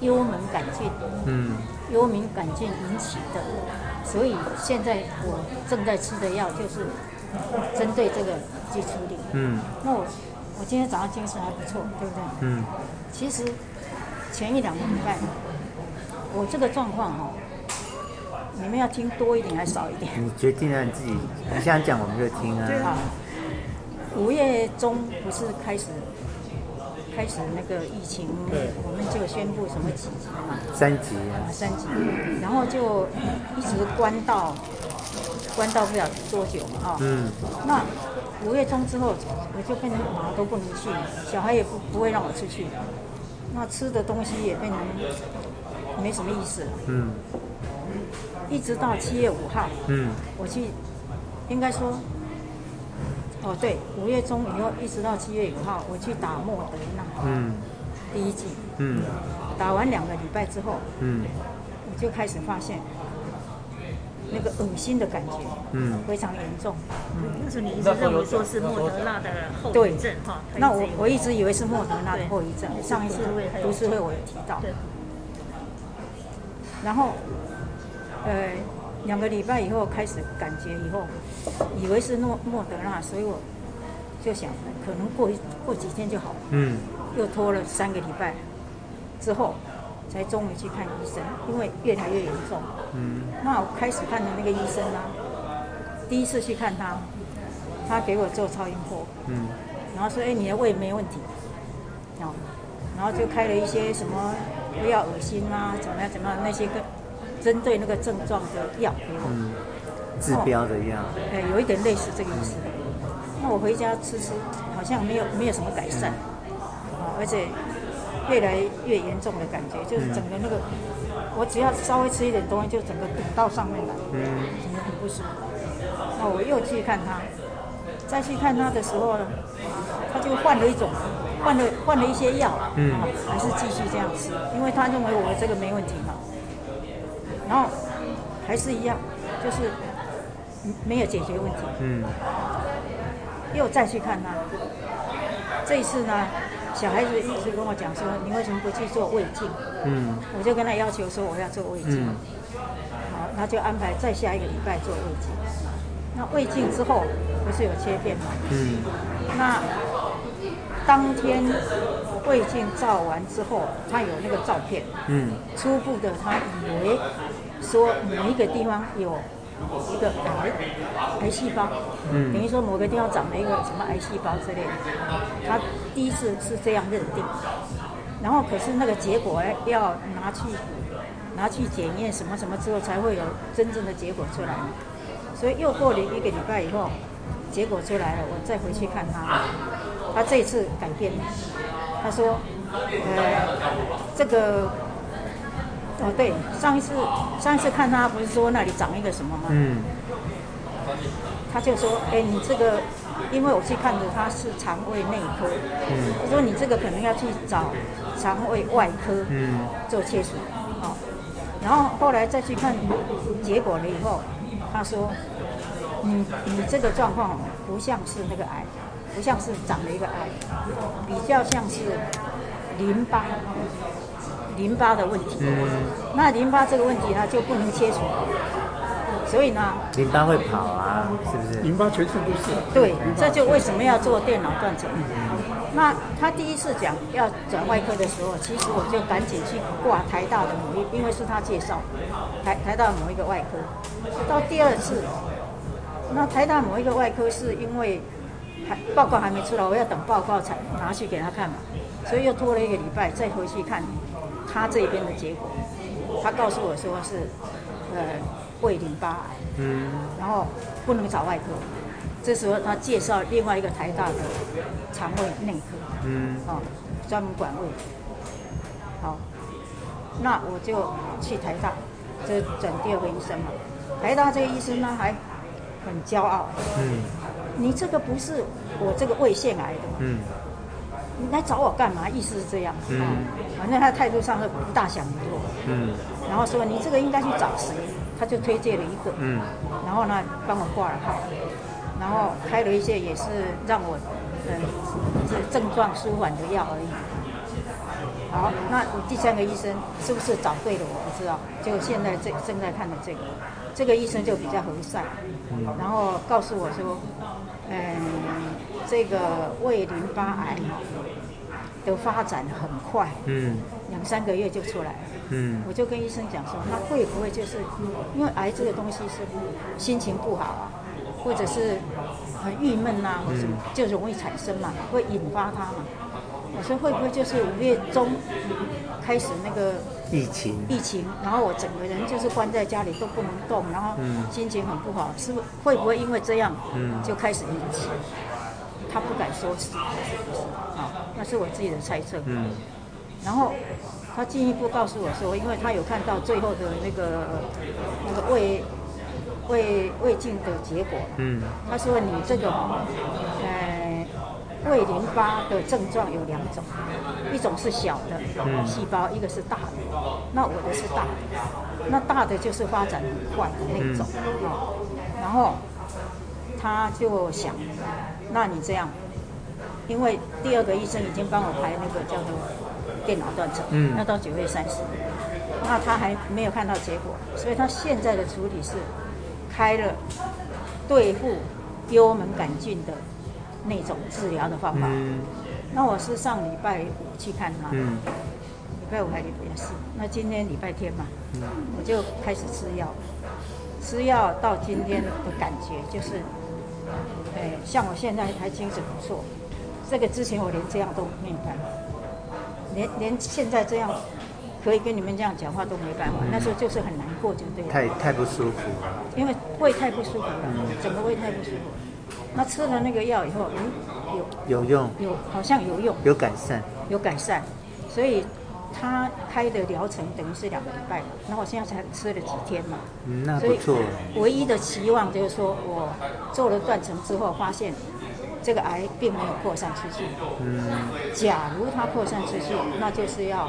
幽门杆菌，嗯，幽门杆菌引起的，所以现在我正在吃的药就是针对这个去处理，嗯，那我我今天早上精神还不错，对不对？嗯，其实前一两个礼拜。我这个状况哈，你们要听多一点还是少一点？你决定了，你自己，你想讲我们就听啊。好，五月中不是开始开始那个疫情，我们就宣布什么几级嘛？三级啊。三级，然后就一直关到关到不了多久嘛，啊，嗯，那五月中之后，我就变成哪都不能去，小孩也不不会让我出去，那吃的东西也变成没什么意思了，嗯，一直到七月五号，嗯，我去，应该说，哦对，五月中以后一直到七月五号，我去打莫德纳，嗯，第一剂，嗯，打完两个礼拜之后，嗯，我就开始发现。那个恶心的感觉，嗯，非常严重。嗯，那时候你一直认为说是莫德纳的后遗症哈？那我我一直以为是莫德纳的后遗症。上一次读书会我有提到。对。然后，呃，两个礼拜以后开始感觉以后，以为是诺莫德纳，所以我就想可能过过几天就好了。嗯。又拖了三个礼拜之后。才终于去看医生，因为越来越严重。嗯，那我开始看的那个医生呢，第一次去看他，他给我做超音波。嗯，然后说：“哎，你的胃没问题。”哦，然后就开了一些什么不要恶心啊，怎么样怎么样那些个针对那个症状的药给我。嗯，治标的药。哎，有一点类似这个意思。那我回家吃吃，好像没有没有什么改善。哦，而且。越来越严重的感觉，就是整个那个，我只要稍微吃一点东西，就整个堵到上面来，嗯，整个很不舒服。那我又去看他，再去看他的时候呢，他就换了一种，换了换了一些药，嗯，还是继续这样吃，因为他认为我这个没问题嘛。然后还是一样，就是没有解决问题，嗯，又再去看他，这一次呢。小孩子一直跟我讲说：“你为什么不去做胃镜？”嗯，我就跟他要求说：“我要做胃镜。嗯”好，他就安排再下一个礼拜做胃镜。那胃镜之后不是有切片吗？嗯，那当天胃镜照完之后，他有那个照片。嗯，初步的他以为说某一个地方有。一个癌癌细胞，嗯，等于说某个地方长了一个什么癌细胞之类的，他第一次是这样认定，然后可是那个结果要拿去拿去检验什么什么之后才会有真正的结果出来，所以又过了一个礼拜以后，结果出来了，我再回去看他，他这次改变了，他说，呃，这个。哦，对，上一次上一次看他不是说那里长一个什么吗？嗯。他就说：“哎，你这个，因为我去看的他是肠胃内科，嗯，他说你这个可能要去找肠胃外科，嗯，做切除，哦。然后后来再去看结果了以后，他说：你你这个状况不像是那个癌，不像是长了一个癌，比较像是淋巴。”淋巴的问题，嗯，那淋巴这个问题呢就不能切除，所以呢，淋巴会跑啊，是不是？淋巴全身都是。对，这就为什么要做电脑断层。那他第一次讲要转外科的时候，其实我就赶紧去挂台大的某一，因为是他介绍，台台大某一个外科。到第二次，那台大某一个外科是因为还报告还没出来，我要等报告才拿去给他看嘛，所以又拖了一个礼拜再回去看。他这边的结果，他告诉我说是，呃，胃淋巴癌，嗯，然后不能找外科。这时候他介绍另外一个台大的肠胃内科，嗯，哦，专门管胃。好，那我就去台大，这转第二个医生嘛。台大这个医生呢还很骄傲，嗯，你这个不是我这个胃腺癌的嘛？嗯。你来找我干嘛？意思是这样，嗯，反正他态度上是不大想很多，嗯，然后说你这个应该去找谁？他就推荐了一个，嗯，然后呢帮我挂了号，然后开了一些也是让我，呃，这症状舒缓的药而已。好，那我第三个医生是不是找对了？我不知道，就现在这正在看的这个，这个医生就比较和善，然后告诉我说，嗯。这个胃淋巴癌的发展很快，嗯，两三个月就出来。了，嗯，我就跟医生讲说，那会不会就是因为癌这个东西是心情不好啊，或者是很郁闷呐，或什么就容易产生嘛，会引发它嘛？我说会不会就是五月中开始那个疫情？疫情，然后我整个人就是关在家里都不能动，然后心情很不好，是不是会不会因为这样，就开始引起？他不敢说是，啊，那是我自己的猜测。嗯，然后他进一步告诉我说，因为他有看到最后的那个那个胃胃胃镜的结果。嗯，他说你这个呃胃淋巴的症状有两种，一种是小的细胞，一个是大的。那我的是大的，那大的就是发展很快的那种啊。然后他就想。那你这样，因为第二个医生已经帮我排那个叫做电脑断层，嗯，要到九月三十，那他还没有看到结果，所以他现在的处理是开了对付幽门杆菌的那种治疗的方法。嗯，那我是上礼拜五去看他，嗯，礼拜五还礼拜四，那今天礼拜天嘛，嗯，我就开始吃药，吃药到今天的感觉就是。哎，像我现在还精神不错，这个之前我连这样都没办法，连连现在这样可以跟你们这样讲话都没办法，那时候就是很难过，就对了。太太不舒服。因为胃太不舒服了，整个胃太不舒服。那吃了那个药以后，嗯，有有用，有好像有用，有改善，有改善，所以。他开的疗程等于是两个礼拜，然后我现在才吃了几天嘛，嗯，那不错。唯一的期望就是说我做了断层之后，发现这个癌并没有扩散出去。嗯，假如它扩散出去，那就是要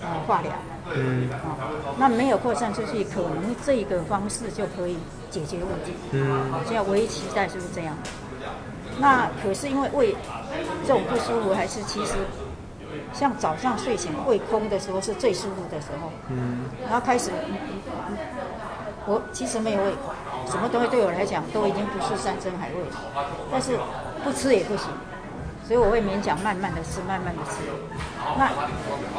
呃化疗。嗯，哦，那没有扩散出去，可能这个方式就可以解决问题。嗯，现在唯一期待是不是这样？那可是因为胃这种不舒服，还是其实。像早上睡醒胃空的时候是最舒服的时候，嗯，然后开始，我其实没有胃口，什么东西对我来讲都已经不是山珍海味了，但是不吃也不行，所以我会勉强慢慢的吃，慢慢的吃，那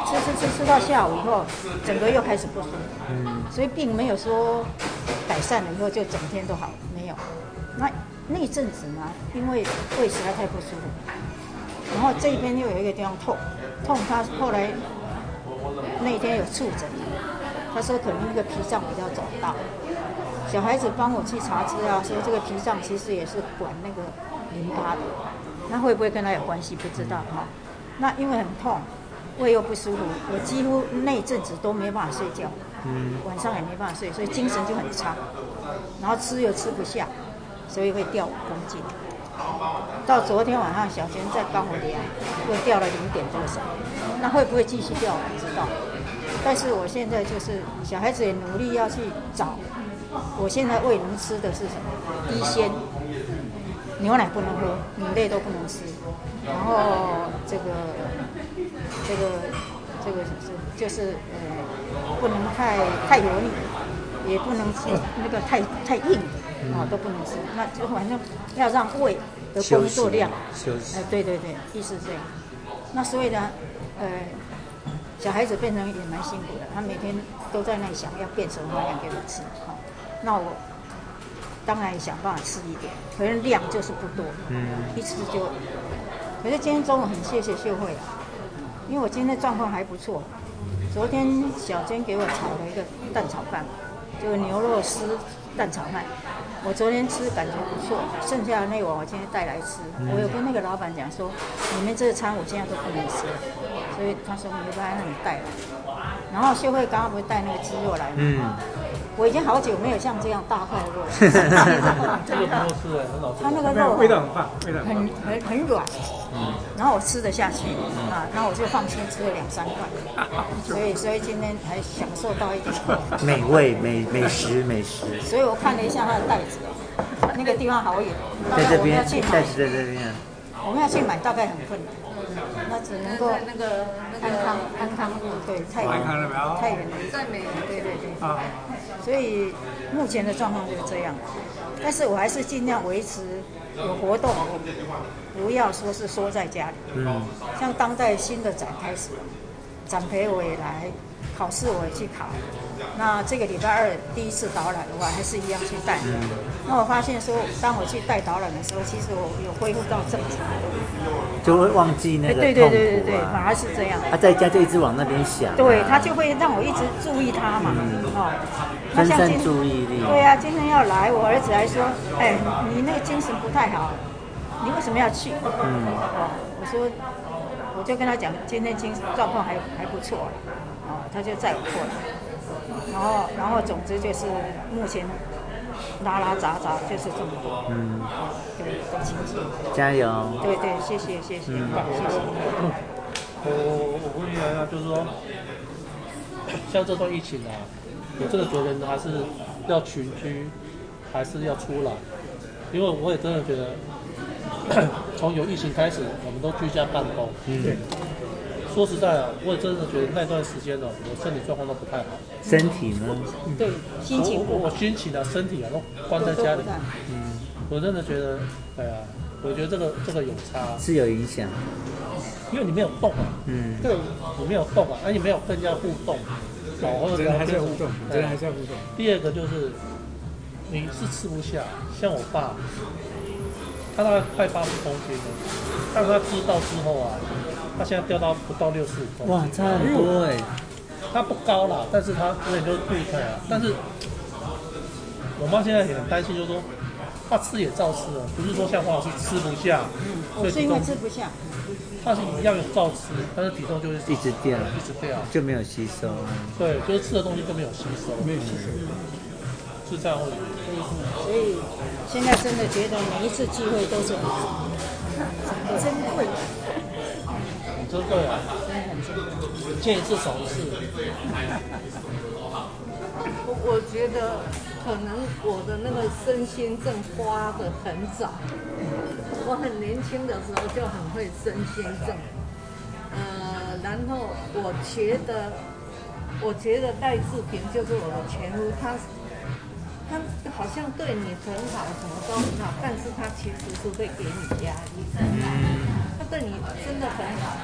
吃吃吃吃到下午以后，整个又开始不舒服，嗯，所以并没有说改善了以后就整天都好，没有，那那阵子呢，因为胃实在太不舒服，然后这边又有一个地方痛。痛，他后来那天有触诊，他说可能那个脾脏比较肿大。小孩子帮我去查资料，说这个脾脏其实也是管那个淋巴的，那会不会跟他有关系？不知道哈。那因为很痛，胃又不舒服，我几乎那阵子都没办法睡觉，晚上也没办法睡，所以精神就很差，然后吃又吃不下，所以会掉五公斤。到昨天晚上，小娟再帮我量，又掉了零点多少，那会不会继续掉？我不知道。但是我现在就是小孩子也努力要去找，我现在胃能吃的是什么？低纤，牛奶不能喝，乳类都不能吃，然后这个这个这个就是就是呃，不能太太油腻，也不能吃那个太太硬的。哦，都不能吃，那就反正要让胃的工作量，哎、呃，对对对，意思是这样。那所以呢，呃，小孩子变成也蛮辛苦的，他每天都在那里想要变什么花样给我吃，好、哦，那我当然也想办法吃一点，可是量就是不多，嗯，一吃就。可是今天中午很谢谢秀慧啊，因为我今天状况还不错。昨天小娟给我炒了一个蛋炒饭，就是牛肉丝蛋炒饭。我昨天吃感觉不错，剩下的那碗我今天带来吃。我有跟那个老板讲说，你们这个餐我现在都不能吃，所以他说没办法让你带来。然后秀慧刚刚不是带那个鸡肉来吗？嗯。我已经好久没有像这样大块肉了。这个不好吃哎，很好吃。他那个肉味道 很棒，味道很很很软。嗯。然后我吃得下去啊，然后我就放心吃了两三块。所以所以今天还享受到一点美味美美食美食。所以我看了一下它的袋子，那个地方好远。在这边。袋子在这边。我们要去买大概很困难。那只能够那个安康安康路对，太远太远了，在美对对对。啊。所以目前的状况就是这样，但是我还是尽量维持有活动，不要说是缩在家里。嗯。像当代新的展开始，展培我也来，考试我也去考。那这个礼拜二第一次导览的话，还是一样去带。嗯。那我发现说，当我去带导览的时候，其实我有恢复到正常，就会忘记那个对对对对对，反而是这样。他、啊、在家就一直往那边想、啊，对他就会让我一直注意他嘛，嗯、哦，分散注意力。对啊，今天要来，我儿子还说，哎，你那个精神不太好，你为什么要去？嗯，哦，我说，我就跟他讲，今天精神状况还还不错，哦，他就载我过来，然后然后总之就是目前。拉拉杂杂就是这么多，嗯，对，对，亲戚，加油，对对，谢谢谢谢，嗯、谢谢。我我我问一下，就是说，像这段疫情啊，我这个觉得还是要群居，还是要出来？因为我也真的觉得，从有疫情开始，我们都居家办公，嗯。对说实在啊，我也真的觉得那段时间呢，我身体状况都不太好。身体呢？对，心情我我心情啊，身体啊，都关在家里。嗯，我真的觉得，哎呀，我觉得这个这个有差。是有影响。因为你没有动啊。嗯。对，你没有动啊，而且没有跟人家互动。哦，人还是要互动，人还是要互动。第二个就是，你是吃不下，像我爸，他大概快八十公斤了，但他知道之后啊。他现在掉到不到六十五公斤，哇，差很多哎！他不高了，但是他有点就是肚子啊。但是我妈现在也很担心，就是说他吃也照吃了，不是说像黄老师吃不下，嗯，所以是因为吃不下，他是一样有照吃，但是体重就是一直掉，一直掉，就没有吸收。对，就是吃的东西都没有吸收，没有吸收，是这样。所以现在真的觉得每一次聚会都是很珍贵。真对啊，见一次少一次。我 我觉得可能我的那个身心症发的很早，我很年轻的时候就很会身心症。呃，然后我觉得，我觉得戴志平就是我的前夫，他他好像对你很好，什么都很好，但是他其实是会给你压力，他对你真的很好。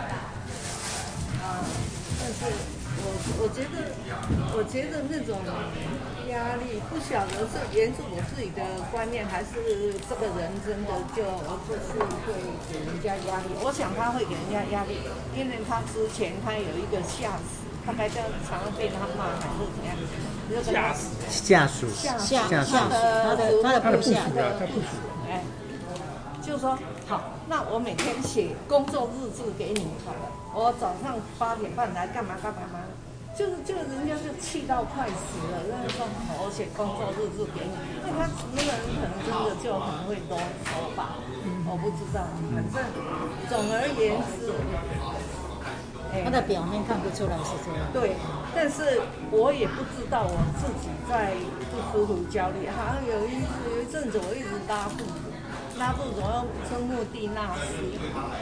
啊但是我我觉得，我觉得那种压力，不晓得是源自我自己的观念，还是这个人真的就就是会给人家压力。我想他会给人家压力，因为他之前他有一个下属，大概叫常常被他骂还是怎样，下属下属下下属他的他的部下的部属，哎，就说好，那我每天写工作日志给你好了。我早上八点半来干嘛干嘛？嘛，就是就人家就气到快死了，那时候我写工作日志给你，那他那个人可能真的就很会多说吧，我不知道，反正总而言之，他的表面看不出来是这样。对，但是我也不知道我自己在不舒服焦虑，好像有一有一阵子我一直拉肚子。拉肚子，要称莫地那斯，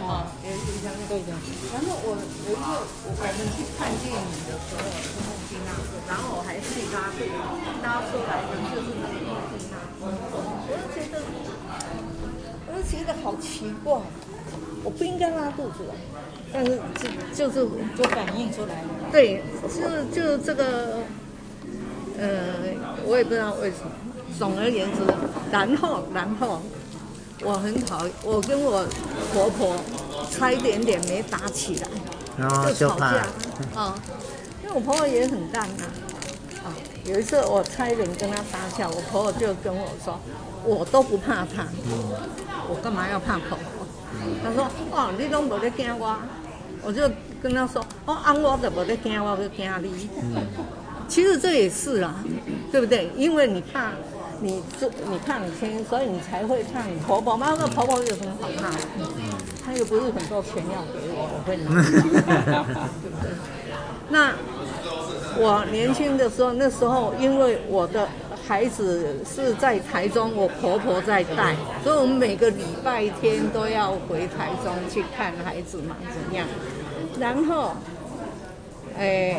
啊，也是像对的。然后我有一次，我们去看电影的时候吃莫地那斯，然后我还是拉肚子，拉出来的就是那个莫地那斯，我就觉得，我就觉得好奇怪，我不应该拉肚子啊，但是就就是就反映出来了。对，就就这个，呃，我也不知道为什么。总而言之，然后然后。我很讨厌，我跟我婆婆差一点点没打起来，哦、就吵架啊、哦。因为我婆婆也很淡啊。啊、哦，有一次我差一点跟她打起来，我婆婆就跟我说，我都不怕她，嗯、我干嘛要怕婆婆？她说，哦，你都没得惊我，我就跟她说，哦，安我都没得惊我，就惊你。嗯、其实这也是啊，对不对？因为你怕。你这你看你亲，所以你才会怕你婆婆妈？那婆婆有什么好怕的？她又不是很多钱要给我，我会拿，对不对？那我年轻的时候，那时候因为我的孩子是在台中，我婆婆在带，所以我们每个礼拜天都要回台中去看孩子嘛，怎样？然后，哎，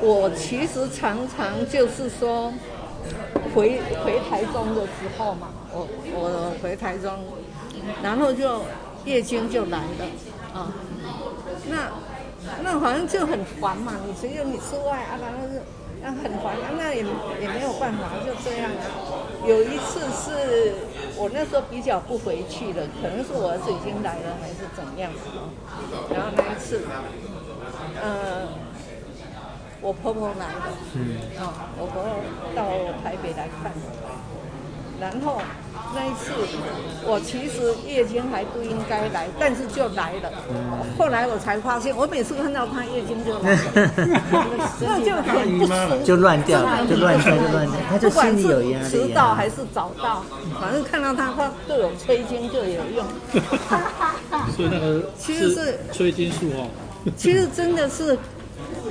我其实常常就是说。回回台中的时候嘛，我我回台中，然后就月经就来了啊、那那好像就很烦嘛，你只有你出外啊，然后是那很烦啊，那也也没有办法，就这样啊。有一次是我那时候比较不回去了，可能是我儿子已经来了还是怎样。然后那一次，呃，我婆婆来的，嗯，啊，我婆婆到台北来看，然后。那一次，我其实月经还不应该来，但是就来了。后来我才发现，我每次看到她月经就来了，那就很不舒服，就乱掉了，就乱掉，就乱掉。他就心里有压力。迟到还是早到，反正看到她，她对我催经就有用。所以那个其实是催经术哦。其实真的是。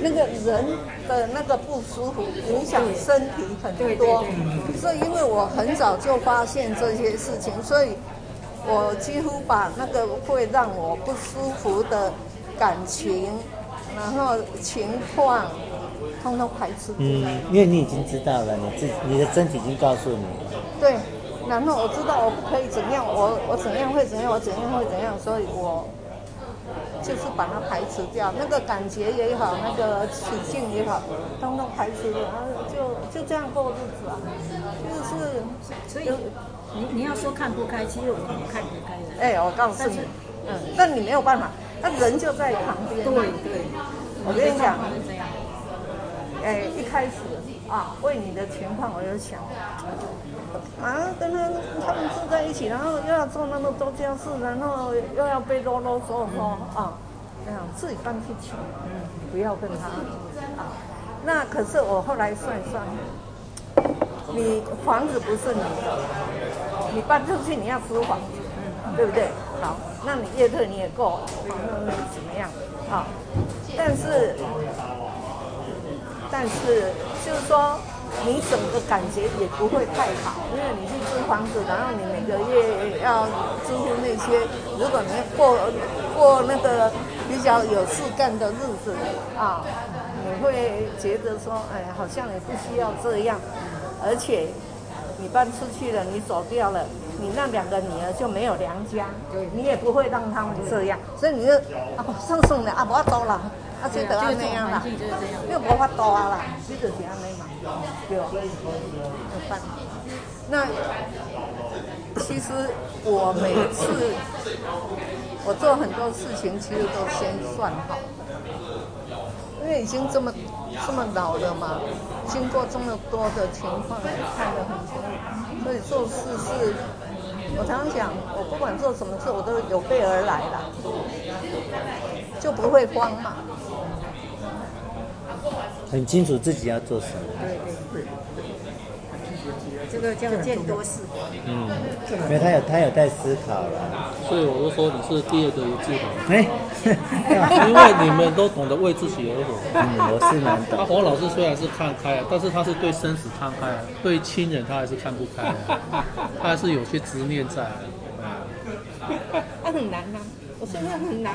那个人的那个不舒服影响身体很多，所以因为我很早就发现这些事情，所以我几乎把那个会让我不舒服的感情，然后情况，通通排斥。嗯，因为你已经知道了，你自你的身体已经告诉你了。对，然后我知道我不可以怎样，我我怎样会怎样，我怎样会怎样，所以我。就是把它排除掉，那个感觉也好，那个处境也好，通通排除了，然后就就这样过日子啊。就是，所以你你要说看不开，其实我们看不开的。哎，我告诉你，嗯，但你没有办法，那人就在旁边。对对，我跟你讲，哎，一开始啊，为你的情况，我就想。啊，跟他他们住在一起，然后又要做那么多家事，然后又要被啰啰嗦嗦啊，这样自己搬出去，嗯，不要跟他啊。那可是我后来算算，你房子不是你的，你搬出去你要租房子，嗯，对不对？好，那你月退你也够，那怎么样？啊，但是但是就是说。你整个感觉也不会太好，因为你去租房子，然后你每个月要支付那些，如果你过过那个比较有事干的日子啊，你会觉得说，哎，好像也不需要这样，而且你搬出去了，你走掉了，你那两个女儿就没有娘家，你也不会让他们这样，所以你就啊，送送的啊，不要多了。啊，就得安那样啦，因为无法度啊啦，你就是安尼嘛，对吧？没办法。那其实我每次我做很多事情，其实都先算好，因为已经这么这么老了嘛，经过这么多的情况，看得很清楚，所以做事是，我常常讲，我不管做什么事，我都有备而来啦，就不会慌嘛。很清楚自己要做什么。对对，这个叫见多识广。嗯，因为他有他有在思考了，所以我就说你是第二个一致的。哎，因为你们都懂得为自己而活。嗯，我是难懂。阿黄老师虽然是看开了，但是他是对生死看开，对亲人他还是看不开，他还是有些执念在。啊，那很难呐。我现在很难。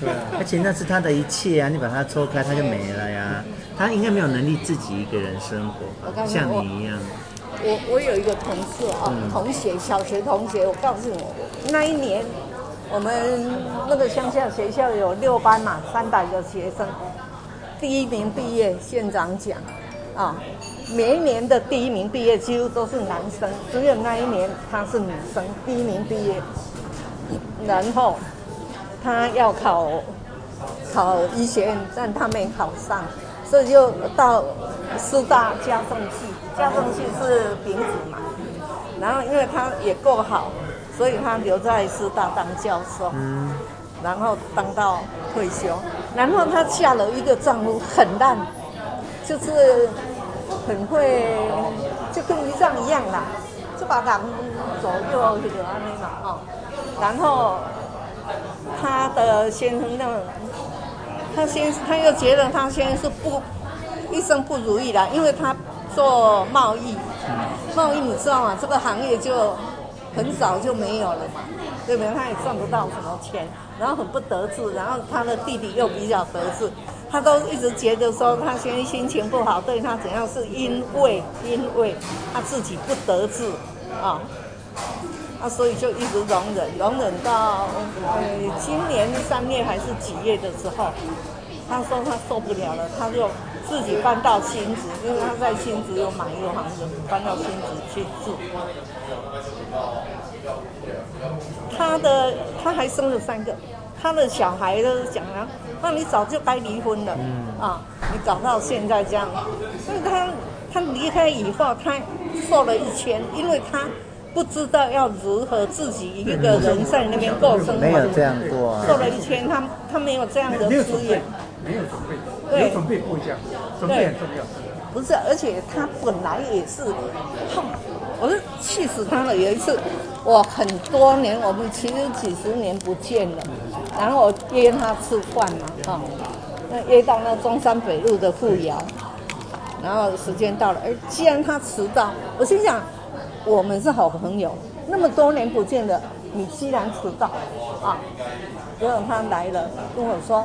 对啊，而且那是他的一切啊！你把他抽开，他就没了呀。他应该没有能力自己一个人生活，像你一样。我我有一个同事啊，嗯、同学，小学同学。我告诉你，那一年我们那个乡下学校有六班嘛，三百个学生，第一名毕业县长奖啊。每一年的第一名毕业几乎都是男生，只有那一年他是女生，第一名毕业，然后。他要考考医学院，但他没考上，所以就到师大家政系。家政系是丙子嘛，然后因为他也够好，所以他留在师大当教授，然后当到退休。然后他嫁了一个丈夫很烂，就是很会，就跟遗孀一样啦，就把他左右这个安尼嘛哦，然后。他的先生那，他先他又觉得他先生是不一生不如意的，因为他做贸易，贸易你知道吗？这个行业就很早就没有了嘛，对不对？他也赚不到什么钱，然后很不得志，然后他的弟弟又比较得志，他都一直觉得说他先生心情不好，对他怎样，是因为因为他自己不得志啊。啊，所以就一直容忍，容忍到呃今年三月还是几月的时候，他说他受不了了，他就自己搬到新竹，因为他在新竹有买一个房子，搬到新竹去住。他的他还生了三个，他的小孩都讲啊，那你早就该离婚了，嗯啊，你搞到现在这样，所以他他离开以后，他瘦了一圈，因为他不知道要如何自己一个人在那边过生活，没有这样过，瘦了一圈，他他没有这样的资源，没有准备，对，准备不一样，准备很重要，不是，而且他本来也是，哼，我是气死他了，有一次。我很多年，我们其实几十年不见了，然后我约他吃饭嘛，哈，那约到那中山北路的富瑶，然后时间到了，哎，既然他迟到，我心想，我们是好朋友，那么多年不见了，你既然迟到，啊，结果他来了，跟我说。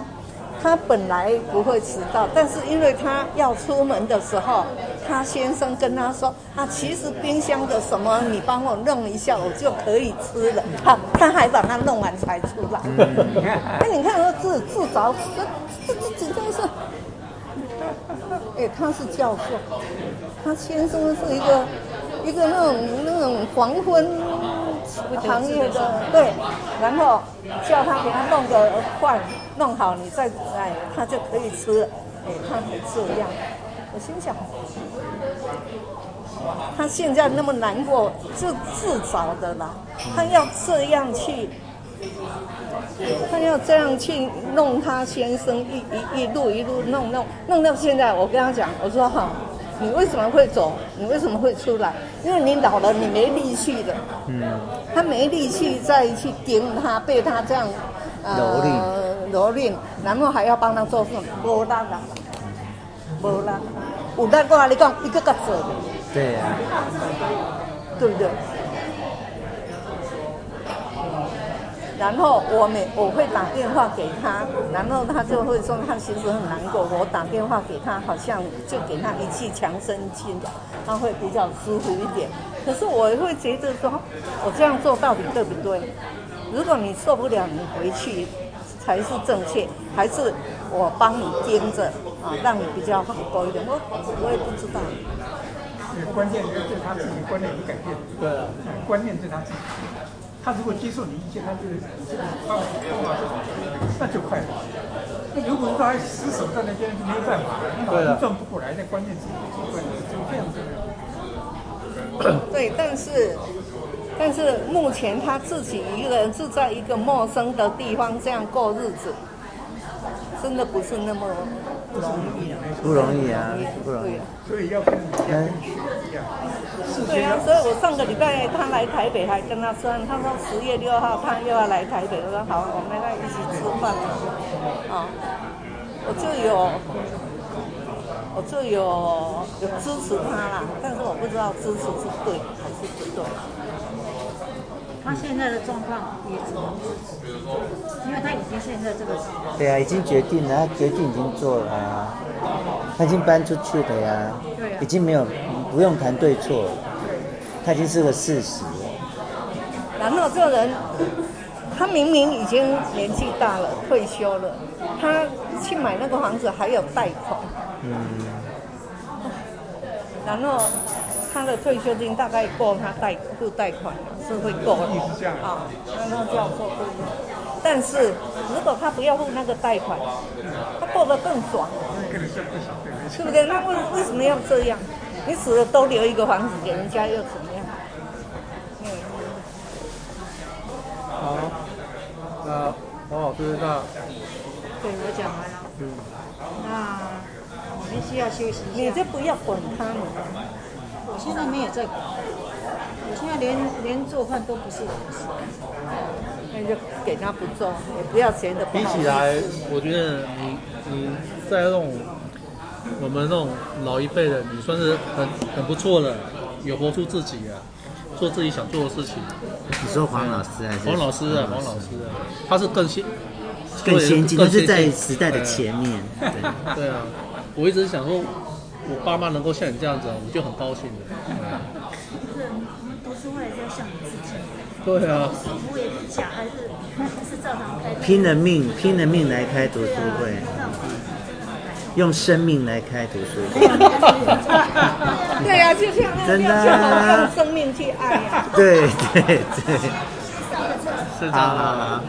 他本来不会迟到，但是因为他要出门的时候，他先生跟他说：“啊，其实冰箱的什么，你帮我弄一下，我就可以吃了。”好，他还把它弄完才出来。哎、嗯，你看，说自自找，这这这真是，哎，他是教授，他先生是一个一个那种那种黄昏。行业的对，然后叫他给他弄个饭，弄好你再来，他就可以吃。哎，他还这样，我心想，他现在那么难过，是自找的啦。他要这样去，他要这样去弄他先生，一一一路一路弄弄弄到现在，我跟他讲，我说哈。你为什么会走？你为什么会出来？因为你老了，你没力气了。嗯。他没力气再去顶他，被他这样呃蹂躏，然后还要帮他做事，无力啦，无力。有那个你讲一个个做。对呀。对不对？然后我每我会打电话给他，然后他就会说他其实很难过。我打电话给他，好像就给他一剂强身剂，他会比较舒服一点。可是我会觉得说，我这样做到底对不对？如果你受不了，你回去才是正确，还是我帮你盯着啊，让你比较好过一点？我我也不知道。关键就是他自己观念已改变。对啊，观念是他自己。他如果接受你意见，他就这个方法那就快了。那如果说他还死守在那边，就没有办法，那老是转不过来。那关键是就这样子。对，但是但是目前他自己一个人是在一个陌生的地方这样过日子，真的不是那么不容易啊，不容易。所以要跟跟学一样。对啊，所以我上个礼拜他来台北，还跟他说，他说十月六号他又要来台北，我说好，我们来一起吃饭。啊，我就有，我就有有支持他啦，但是我不知道支持是对还是不对。他现在的状况也只能支持，因为他已经现在这个。对啊，已经决定了，他决定已经做了啊，他已经搬出去了呀，对啊，已经没有不用谈对错。他已经是个事实了。然后这个人，他明明已经年纪大了，退休了，他去买那个房子还有贷款。嗯。然后他的退休金大概够他贷付贷款。是会够的啊。然后叫做不一样。但是？如果他不要付那个贷款，他过得更爽。对不对？那为为什么要这样？你死了都留一个房子给人家又怎么样？好，那黄老师那，对我讲完了。嗯。那我们需要休息。你就不要管他们了。我现在没有在管，我现在连连做饭都不是我的事。那就给他不做，也不要钱的。比起来，我觉得你你在那种我们那种老一辈的，你算是很很不错的，有活出自己啊。做自己想做的事情。你说黄老师还是？黄老师啊，黄老师啊，他是更先，更先进，他是在时代的前面。对，对啊，我一直想说，我爸妈能够像你这样子，我就很高兴的。不是，读书会要像你自己。对啊。我也是假，还是还是照常开。拼了命，拼了命来开读书会。用生命来开读书会。对呀、啊，就像真的、啊、用生命去爱。对对对，是这样的。